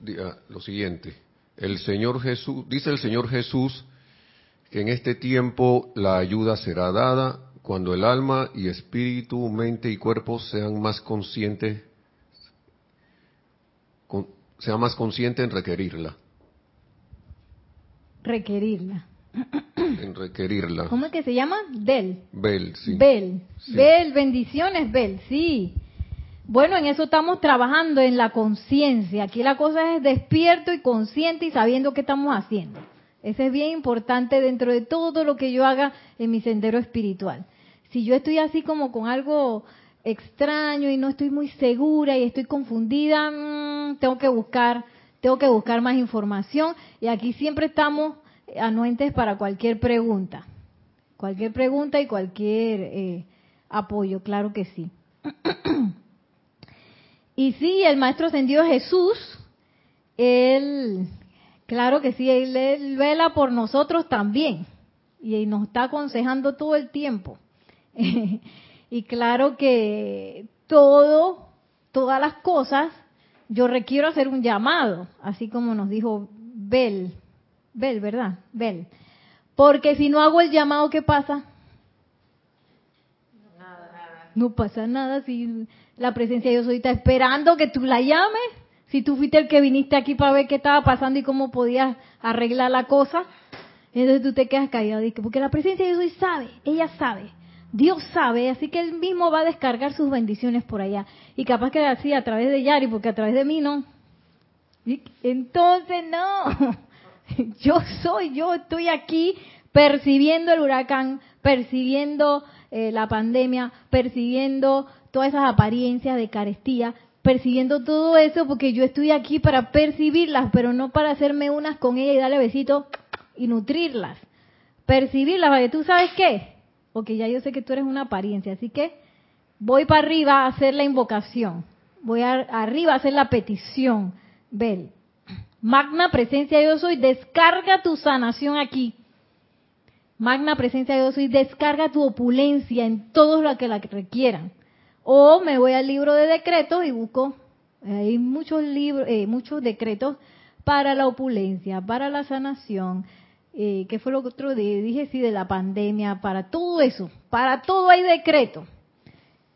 di- ah, lo siguiente, el Señor Jesús, dice el Señor Jesús que en este tiempo la ayuda será dada cuando el alma y espíritu, mente y cuerpo sean más conscientes, con- sean más conscientes en requerirla, Requerirla. En requerirla. ¿Cómo es que se llama? Del. Bel, sí. Bel, Sí. Bel, bendiciones, Bel, sí. Bueno, en eso estamos trabajando, en la conciencia. Aquí la cosa es despierto y consciente y sabiendo qué estamos haciendo. Eso es bien importante dentro de todo lo que yo haga en mi sendero espiritual. Si yo estoy así como con algo extraño y no estoy muy segura y estoy confundida, mm, tengo que buscar tengo que buscar más información y aquí siempre estamos anuentes para cualquier pregunta. Cualquier pregunta y cualquier eh, apoyo, claro que sí. y sí, el Maestro Ascendido Jesús, él, claro que sí, él, vela por nosotros también y nos está aconsejando todo el tiempo. y claro que todo, todas las cosas, yo requiero hacer un llamado, así como nos dijo Bel, Bel, ¿verdad? Bel. Porque si no hago el llamado, ¿qué pasa? No pasa nada si la presencia de Dios ahorita esperando que tú la llames. Si tú fuiste el que viniste aquí para ver qué estaba pasando y cómo podías arreglar la cosa, entonces tú te quedas callado. Porque la presencia de Dios sabe, ella sabe. Dios sabe, así que Él mismo va a descargar sus bendiciones por allá. Y capaz que así a través de Yari, porque a través de mí no. Entonces no. Yo soy, yo estoy aquí percibiendo el huracán, percibiendo eh, la pandemia, percibiendo todas esas apariencias de carestía, percibiendo todo eso porque yo estoy aquí para percibirlas, pero no para hacerme unas con ella y darle besitos y nutrirlas. Percibirlas, porque tú sabes qué, porque ya yo sé que tú eres una apariencia, así que voy para arriba a hacer la invocación, voy arriba a hacer la petición, Bel. Magna presencia yo soy, descarga tu sanación aquí. Magna presencia yo soy, descarga tu opulencia en todos los que la requieran. O me voy al libro de decretos y busco, hay muchos libros, eh, muchos decretos para la opulencia, para la sanación, eh, ¿qué fue lo otro dije? Sí, de la pandemia, para todo eso, para todo hay decretos.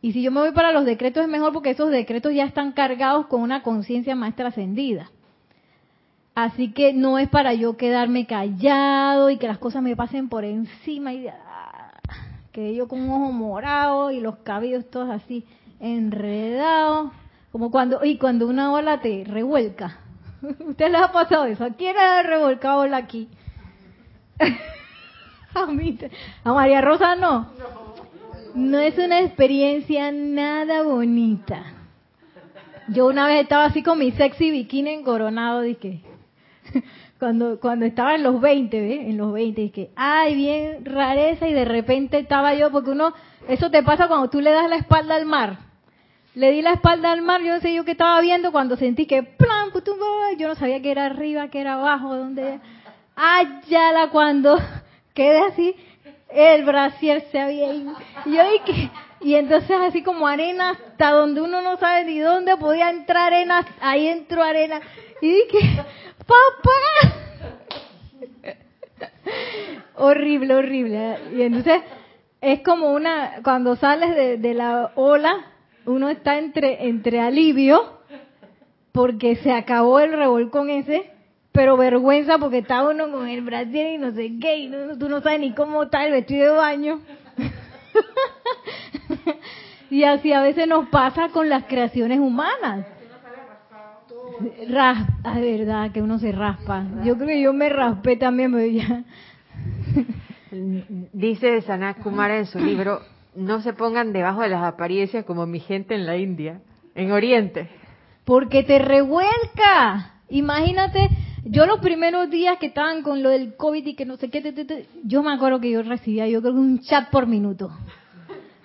Y si yo me voy para los decretos es mejor porque esos decretos ya están cargados con una conciencia más trascendida. Así que no es para yo quedarme callado y que las cosas me pasen por encima y ah, que yo con un ojo morado y los cabellos todos así enredados, como cuando y cuando una ola te revuelca. ¿Usted les ha pasado eso? ¿A quién le ha revolcado ola aquí? a a María Rosa no. No es una experiencia nada bonita. Yo una vez estaba así con mi sexy bikini encoronado, dije, cuando cuando estaba en los 20, ¿ves? En los 20, y que, ay, bien rareza, y de repente estaba yo, porque uno, eso te pasa cuando tú le das la espalda al mar. Le di la espalda al mar, yo no sé yo qué estaba viendo, cuando sentí que, plan, yo no sabía que era arriba, que era abajo, dónde. Ayala, cuando quedé así, el brasier se había ido. Y yo dije, y entonces así como arena hasta donde uno no sabe ni dónde podía entrar arena, ahí entró arena. Y dije, papá. horrible, horrible. Y entonces es como una, cuando sales de, la ola, uno está entre, entre alivio, porque se acabó el revolcón ese, pero vergüenza porque está uno con el brasier y no sé qué, y tú no sabes ni cómo está el vestido de baño. y así a veces nos pasa con las creaciones humanas. Raspa, es verdad que uno se raspa. Yo creo que yo me raspé también, pero ya. Dice Sanat Kumara en su libro, no se pongan debajo de las apariencias como mi gente en la India, en Oriente. Porque te revuelca. Imagínate, yo los primeros días que estaban con lo del COVID y que no sé qué, yo me acuerdo que yo recibía, yo creo que un chat por minuto.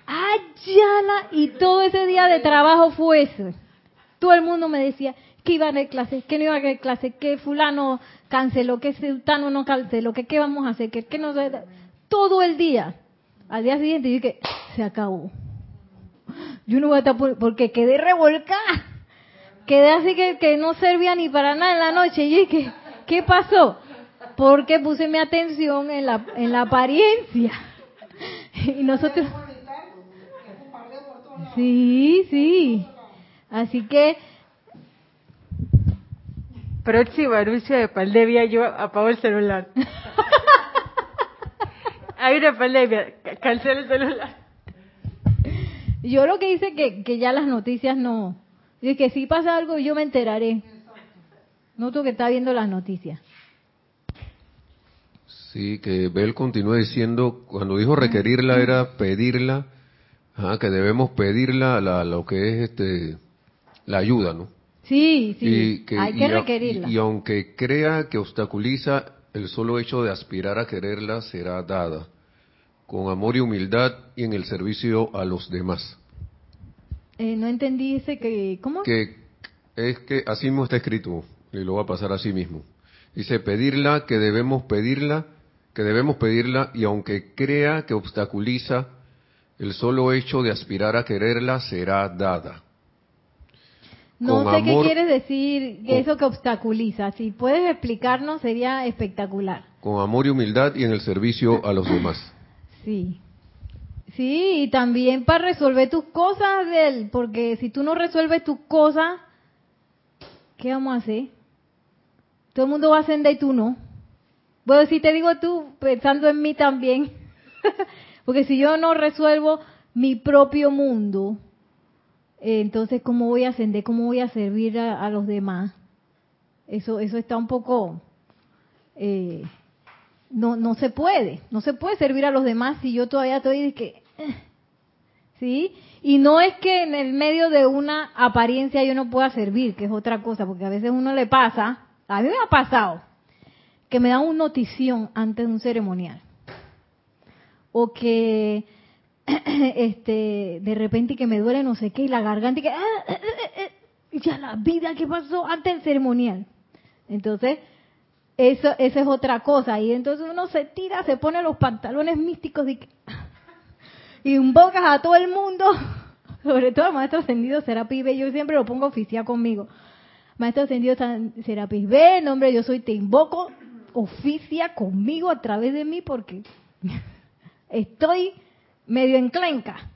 Ayala, y todo ese día de trabajo fue eso. Todo el mundo me decía, que iba a haber clases, que no iba a haber clases, que fulano canceló, que sultano no canceló, que qué vamos a hacer, que, que no todo el día. Al día siguiente dije, se acabó. Yo no voy a estar porque quedé revolcada. Quedé así que, que no servía ni para nada en la noche. Y dije, ¿qué pasó? Porque puse mi atención en la, en la apariencia. Y nosotros... Sí, sí. Así que Próximo anuncio de pandemia, yo apago el celular. Hay una pandemia, cancela el celular. Yo lo que hice que, que ya las noticias no. Dice que si pasa algo yo me enteraré. Noto que está viendo las noticias. Sí, que Bel continúa diciendo, cuando dijo requerirla era pedirla, que debemos pedirla la, lo que es este la ayuda, ¿no? Sí, sí, Y que- hay que requerirla. Y, y aunque crea que obstaculiza, el solo hecho de aspirar a quererla será dada, con amor y humildad y en el servicio a los demás. Eh, no entendí ese que... ¿Cómo? Que es que así mismo está escrito, y lo va a pasar así mismo. Dice, pedirla, que debemos pedirla, que debemos pedirla, y aunque crea que obstaculiza, el solo hecho de aspirar a quererla será dada. No con sé qué quieres decir, eso que obstaculiza. Si puedes explicarnos sería espectacular. Con amor y humildad y en el servicio a los demás. Sí. Sí, y también para resolver tus cosas, del, porque si tú no resuelves tus cosas, ¿qué vamos a hacer? Todo el mundo va a ascender y tú no. Bueno, si te digo tú, pensando en mí también. porque si yo no resuelvo mi propio mundo, entonces ¿cómo voy a ascender? ¿Cómo voy a servir a, los demás? Eso, eso está un poco... eh, no no se puede, no se puede servir a los demás si yo todavía estoy de que eh, ¿sí? Y no es que en el medio de una apariencia yo no pueda servir, que es otra cosa, porque a veces uno le pasa, a mí me ha pasado que me dan una notición antes de un ceremonial. O que este de repente que me duele no sé qué y la garganta y que ah, eh, eh, eh, ya la vida que pasó antes del ceremonial. Entonces, eso, esa es otra cosa. Y entonces uno se tira, se pone los pantalones místicos y, invocas a todo el mundo, sobre todo al maestro ascendido Serapis B. Yo siempre lo pongo oficial conmigo. Maestro ascendido Serapis B, nombre yo soy, te invoco, oficia conmigo a través de mí porque estoy medio enclenca.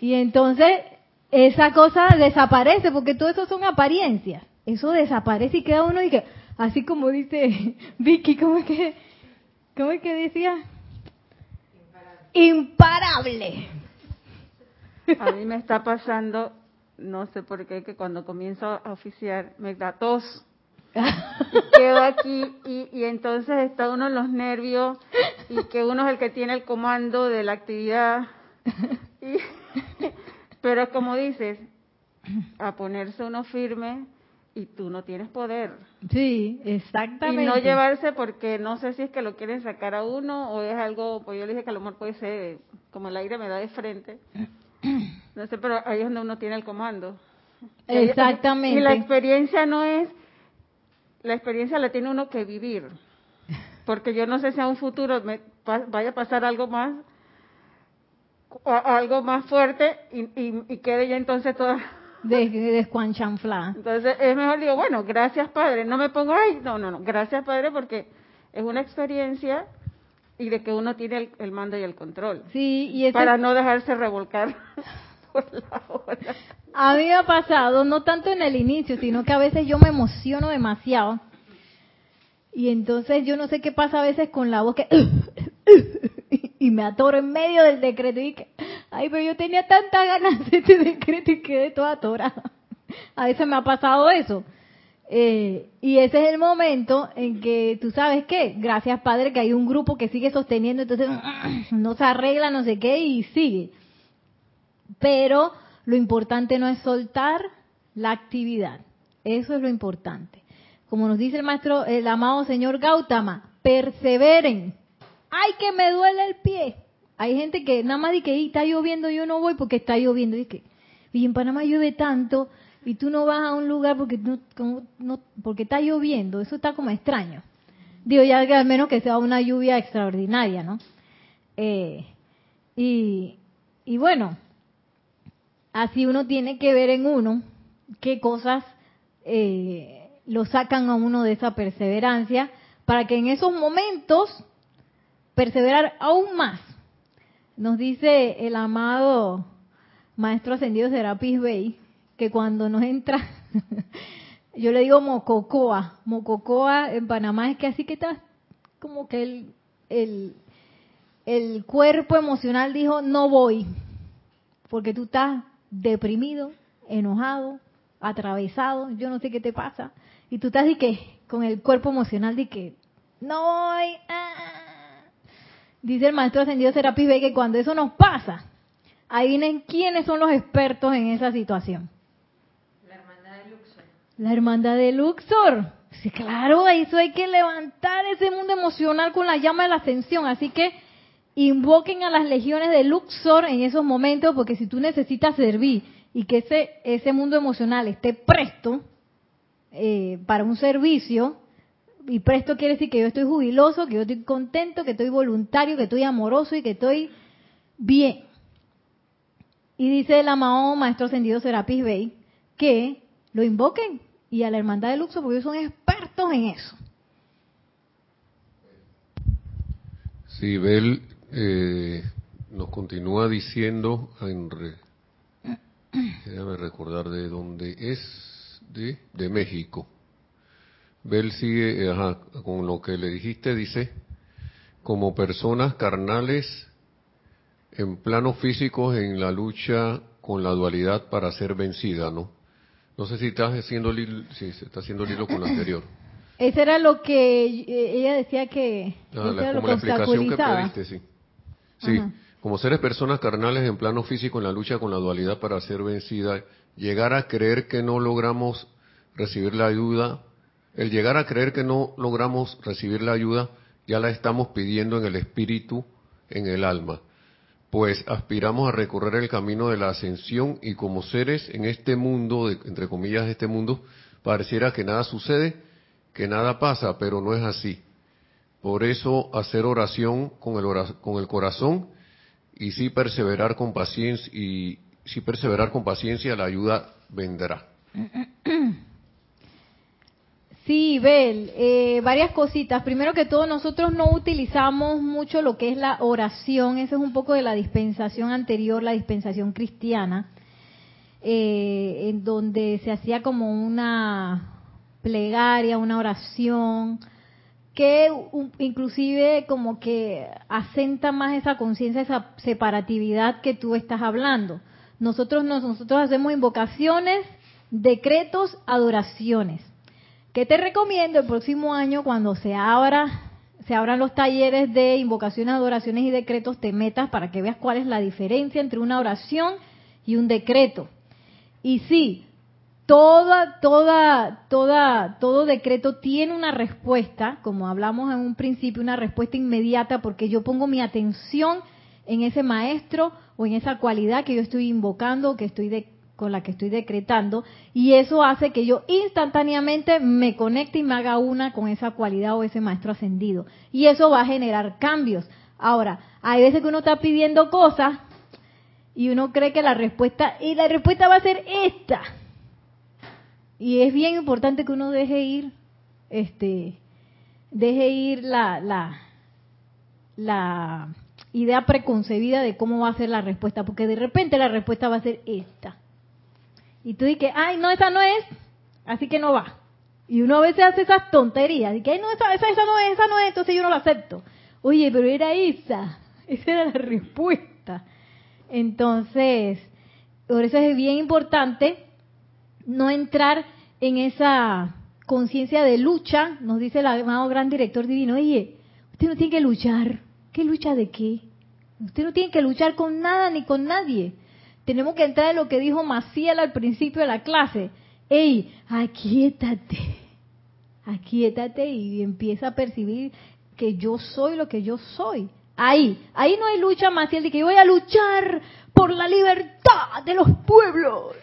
Y entonces esa cosa desaparece porque todo eso son apariencias. Eso desaparece y queda uno y que, así como dice Vicky, ¿cómo es que, cómo es que decía? Imparable. A mí me está pasando, no sé por qué, que cuando comienzo a oficiar me da tos. Y quedo aquí y, y entonces está uno en los nervios y que uno es el que tiene el comando de la actividad. Y- pero como dices, a ponerse uno firme y tú no tienes poder. Sí, Y exactamente. no llevarse porque no sé si es que lo quieren sacar a uno o es algo, pues yo le dije que a lo mejor puede ser como el aire me da de frente. No sé, pero ahí es donde uno tiene el comando. Exactamente. Y la experiencia no es, la experiencia la tiene uno que vivir. Porque yo no sé si a un futuro me vaya a pasar algo más, algo más fuerte y, y, y quede ya entonces toda... de, de. Entonces es mejor digo, bueno, gracias Padre, no me pongo, ay, no, no, no, gracias Padre porque es una experiencia y de que uno tiene el, el mando y el control. Sí, y ese- Para no dejarse revolcar por la a mí ha pasado, no tanto en el inicio, sino que a veces yo me emociono demasiado. Y entonces yo no sé qué pasa a veces con la voz que... y me atoro en medio del decreto y que... Ay, pero yo tenía tantas ganas de este decreto y quedé toda atorada. A veces me ha pasado eso. Eh, y ese es el momento en que tú sabes qué, gracias Padre que hay un grupo que sigue sosteniendo, entonces no se arregla, no sé qué, y sigue. Pero lo importante no es soltar la actividad, eso es lo importante. Como nos dice el maestro, el amado señor Gautama, perseveren. Ay, que me duele el pie. Hay gente que nada más dice que "Ey, está lloviendo, yo no voy porque está lloviendo. Dice que, y en Panamá llueve tanto y tú no vas a un lugar porque porque está lloviendo. Eso está como extraño. Digo, ya que al menos que sea una lluvia extraordinaria, ¿no? Eh, y, y bueno, así uno tiene que ver en uno qué cosas eh, lo sacan a uno de esa perseverancia para que en esos momentos perseverar aún más. Nos dice el amado maestro ascendido Serapis Bey que cuando nos entra, yo le digo mococoa, mococoa en Panamá es que así que está como que el, el, el cuerpo emocional dijo no voy, porque tú estás deprimido, enojado, atravesado, yo no sé qué te pasa, y tú estás de que con el cuerpo emocional de que no voy. ah. Dice el maestro ascendido Serapis Bey que cuando eso nos pasa, adivinen quiénes son los expertos en esa situación. La hermandad de La hermandad de Luxor. Sí, claro, eso hay que levantar ese mundo emocional con la llama de la ascensión. Así que invoquen a las legiones de Luxor en esos momentos, porque si tú necesitas servir y que ese, ese mundo emocional esté presto eh, para un servicio, y presto quiere decir que yo estoy jubiloso, que yo estoy contento, que estoy voluntario, que estoy amoroso y que estoy bien. Y dice el amado Maestro Ascendido Serapis Bey que lo invoquen y a la hermandad de Luxor, porque ellos son expertos en eso. Sí, Bel eh, nos continúa diciendo, en déjame recordar de dónde es, de, de México. Bel sigue, eh, con lo que le dijiste, dice, como personas carnales en planos físicos en la lucha con la dualidad para ser vencida, ¿no? No sé si estás haciendo el si se está haciendo el hilo con lo anterior. Eso era lo que eh, ella decía que ah, como la explicación que pediste, sí. Sí, como seres personas carnales en plano físico en la lucha con la dualidad para ser vencida, llegar a creer que no logramos recibir la ayuda, el llegar a creer que no logramos recibir la ayuda, ya la estamos pidiendo en el espíritu, en el alma pues aspiramos a recorrer el camino de la ascensión y como seres en este mundo, entre comillas, este mundo, pareciera que nada sucede, que nada pasa, pero no es así. Por eso hacer oración con el, con el corazón y sí perseverar con paciencia y si perseverar con paciencia la ayuda vendrá. Sí, Bel, eh, varias cositas. Primero que todo, nosotros no utilizamos mucho lo que es la oración. Eso es un poco de la dispensación anterior, la dispensación cristiana, eh, en donde se hacía como una plegaria, una oración, que inclusive como que asenta más esa conciencia, esa separatividad que tú estás hablando. Nosotros, nosotros hacemos invocaciones, decretos, adoraciones ¿Qué te recomiendo el próximo año cuando se abra se abran los talleres de invocaciones, adoraciones y decretos, te metas para que veas cuál es la diferencia entre una oración y un decreto. Y sí, toda, toda, toda, todo decreto tiene una respuesta, como hablamos en un principio, una respuesta inmediata, porque yo pongo mi atención en ese maestro o en esa cualidad que yo estoy invocando, que estoy de, con la que estoy decretando y eso hace que yo instantáneamente me conecte y me haga una con esa cualidad o ese maestro ascendido y eso va a generar cambios. Ahora, hay veces que uno está pidiendo cosas y uno cree que la respuesta y la respuesta va a ser esta. Y es bien importante que uno deje ir este deje ir la la la idea preconcebida de cómo va a ser la respuesta, porque de repente la respuesta va a ser esta. Y tú dices, ay, no, esa no es, así que no va. Y uno a veces hace esas tonterías, y que, ay, no, esa, esa, esa no es, esa no es, entonces yo no la acepto. Oye, pero era esa, esa era la respuesta. Entonces, por eso es bien importante no entrar en esa conciencia de lucha, nos dice el amado gran director divino, oye, usted no tiene que luchar. ¿Qué lucha de qué? Usted no tiene que luchar con nada ni con nadie tenemos que entrar en lo que dijo Maciel al principio de la clase. ¡Ey, aquíétate! Aquíétate y empieza a percibir que yo soy lo que yo soy. Ahí, ahí no hay lucha, Maciel, de que yo voy a luchar por la libertad de los pueblos.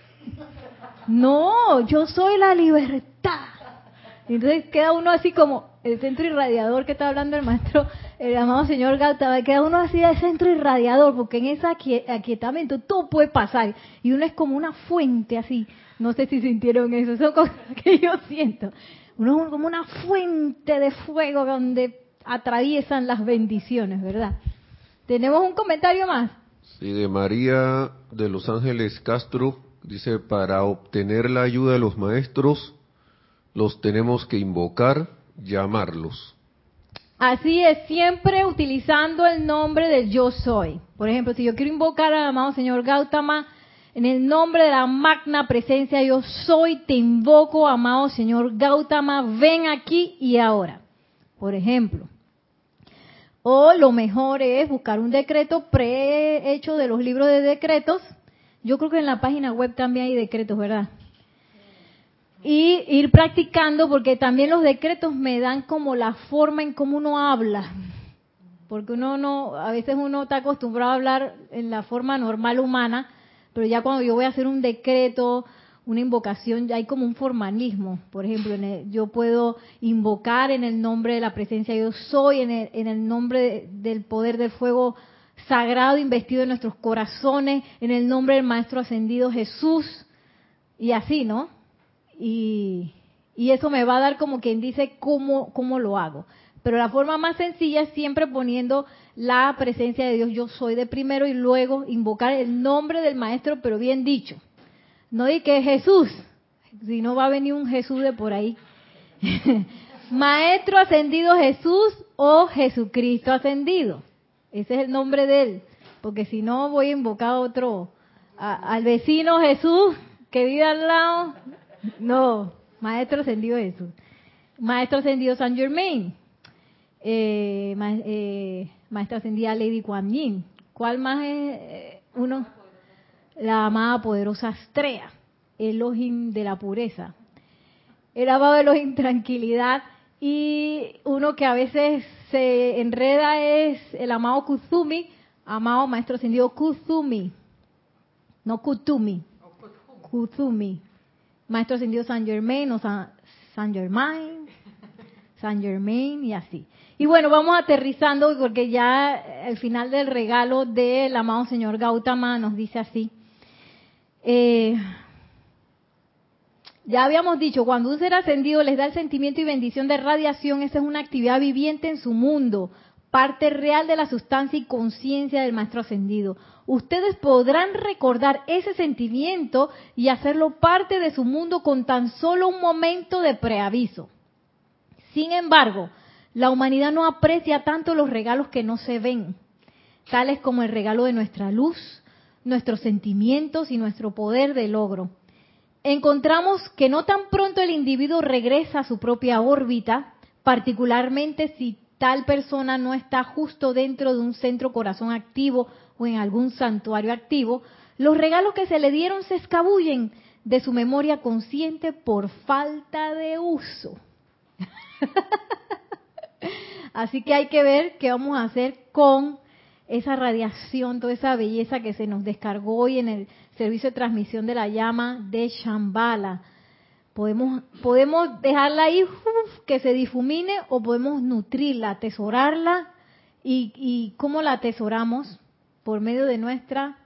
No, yo soy la libertad. Entonces queda uno así como el centro irradiador que está hablando el maestro, el amado señor Gautama, queda uno así de centro irradiador, porque en ese aquietamiento todo puede pasar. Y uno es como una fuente así. No sé si sintieron eso, son cosas que yo siento. Uno es como una fuente de fuego donde atraviesan las bendiciones, ¿verdad? ¿Tenemos un comentario más? Sí, de María de Los Ángeles Castro, dice, para obtener la ayuda de los maestros, los tenemos que invocar, llamarlos. Así es, siempre utilizando el nombre del yo soy. Por ejemplo, si yo quiero invocar al amado señor Gautama, en el nombre de la magna presencia yo soy, te invoco, amado señor Gautama, ven aquí y ahora. Por ejemplo. O lo mejor es buscar un decreto prehecho de los libros de decretos. Yo creo que en la página web también hay decretos, ¿verdad? y ir practicando porque también los decretos me dan como la forma en cómo uno habla. Porque uno no, a veces uno está acostumbrado a hablar en la forma normal humana, pero ya cuando yo voy a hacer un decreto, una invocación, ya hay como un formalismo. Por ejemplo, yo puedo invocar en el nombre de la presencia yo soy, en el, en el nombre del poder del fuego sagrado investido en nuestros corazones, en el nombre del Maestro Ascendido Jesús, y así, ¿no? Y, eso me va a dar como quien dice cómo, cómo lo hago. Pero la forma más sencilla es siempre poniendo la presencia de Dios, yo soy de primero y luego invocar el nombre del Maestro, pero bien dicho. No di que Jesús, si no va a venir un Jesús de por ahí. Maestro ascendido Jesús o Jesucristo ascendido. Ese es el nombre de él. Porque si no voy a invocar a otro, al vecino Jesús que vive al lado. No, Maestro ascendido Jesús. Maestro ascendido San Germain. Eh, eh, maestra ascendida Lady Kuan Yin. ¿Cuál más es eh, uno? la amada poderosa Astrea, Elohim de la pureza. El amado Elohim tranquilidad y uno que a veces se enreda es el amado Kuzumi, amado maestro ascendido Kuzumi, no Kutumi, Kuzumi, maestro ascendido San Germain o San, Germain, San Germain y así. Y bueno, vamos aterrizando porque ya el final del regalo del amado señor Gautama nos dice así. Eh, ya habíamos dicho, cuando un ser ascendido les da el sentimiento y bendición de radiación, esa es una actividad viviente en su mundo, parte real de la sustancia y conciencia del maestro ascendido. Ustedes podrán recordar ese sentimiento y hacerlo parte de su mundo con tan solo un momento de preaviso. Sin embargo, la humanidad no aprecia tanto los regalos que no se ven, tales como el regalo de nuestra luz, nuestros sentimientos y nuestro poder de logro. Encontramos que no tan pronto el individuo regresa a su propia órbita, particularmente si tal persona no está justo dentro de un centro corazón activo o en algún santuario activo, los regalos que se le dieron se escabullen de su memoria consciente por falta de uso. Así que hay que ver qué vamos a hacer con esa radiación, toda esa belleza que se nos descargó hoy en el servicio de transmisión de la llama de Shambhala. Podemos, podemos dejarla ahí que se difumine o podemos nutrirla, atesorarla. ¿Y, ¿Y cómo la atesoramos? Por medio de nuestra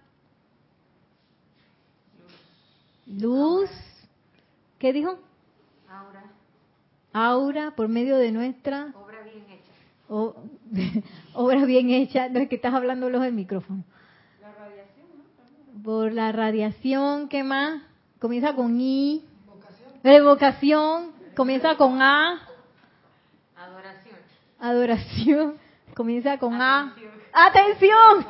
luz. ¿Qué dijo? Aura. Aura, por medio de nuestra o, obra bien hecha, no es que estás hablando los del micrófono. Por la radiación, ¿qué más? Comienza con I. Vocación. vocación, comienza con A. Adoración. Adoración, comienza con A. ¡Atención!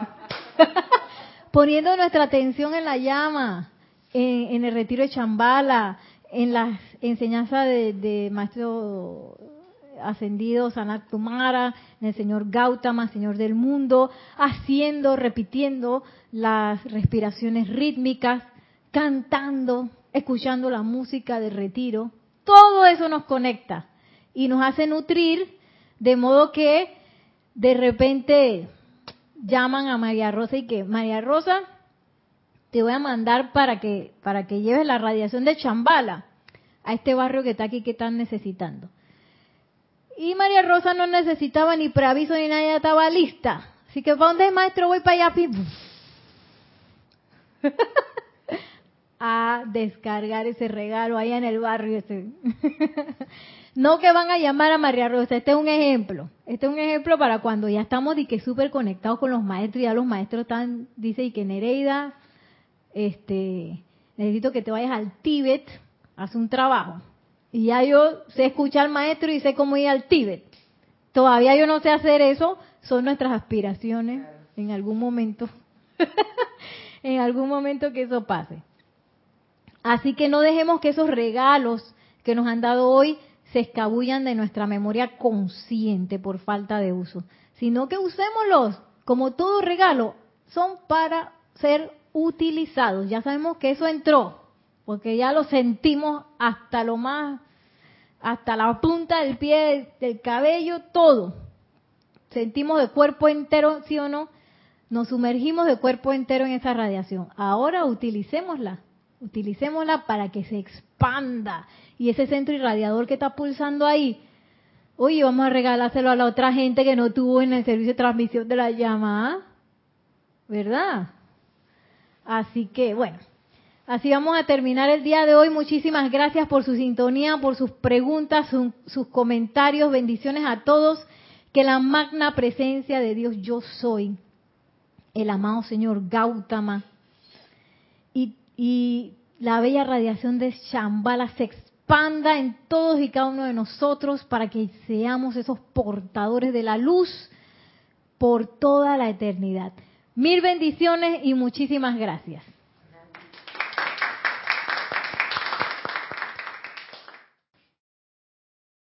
Poniendo nuestra atención en la llama, en, el retiro de Chambala, en las enseñanzas de, de Maestro ascendido Sanat Kumara, en el señor Gautama, señor del mundo, haciendo, repitiendo las respiraciones rítmicas, cantando, escuchando la música de retiro. Todo eso nos conecta y nos hace nutrir de modo que de repente llaman a María Rosa y que María Rosa te voy a mandar para que para que lleves la radiación de Chambala a este barrio que está aquí que están necesitando. Y María Rosa no necesitaba ni preaviso ni nada, ya estaba lista. Así que, ¿para dónde maestro? Voy para allá. a descargar ese regalo allá en el barrio. Ese. no que van a llamar a María Rosa, este es un ejemplo. Este es un ejemplo para cuando ya estamos y que súper conectados con los maestros, ya los maestros están, dice y que Nereida, este, necesito que te vayas al Tíbet, haz un trabajo. Y ya yo sé escuchar al maestro y sé cómo ir al Tíbet. Todavía yo no sé hacer eso, son nuestras aspiraciones en algún momento. en algún momento que eso pase. Así que no dejemos que esos regalos que nos han dado hoy se escabullan de nuestra memoria consciente por falta de uso, sino que usémoslos como todo regalo, son para ser utilizados. Ya sabemos que eso entró, porque ya lo sentimos hasta lo más, hasta la punta del pie, del cabello, todo. Sentimos de cuerpo entero, ¿sí o no? Nos sumergimos de cuerpo entero en esa radiación. Ahora utilicémosla, utilicémosla para que se expanda. Y ese centro irradiador que está pulsando ahí, oye, vamos a regalárselo a la otra gente que no tuvo en el servicio de transmisión de la llamada, ¿verdad? Así que, bueno, así vamos a terminar el día de hoy. Muchísimas gracias por su sintonía, por sus preguntas, sus comentarios. Bendiciones a todos. Que la magna presencia de Dios yo soy, el amado Señor Gautama y, y la bella radiación de Shambhala se expanda en todos y cada uno de nosotros para que seamos esos portadores de la luz por toda la eternidad. Mil bendiciones y muchísimas gracias.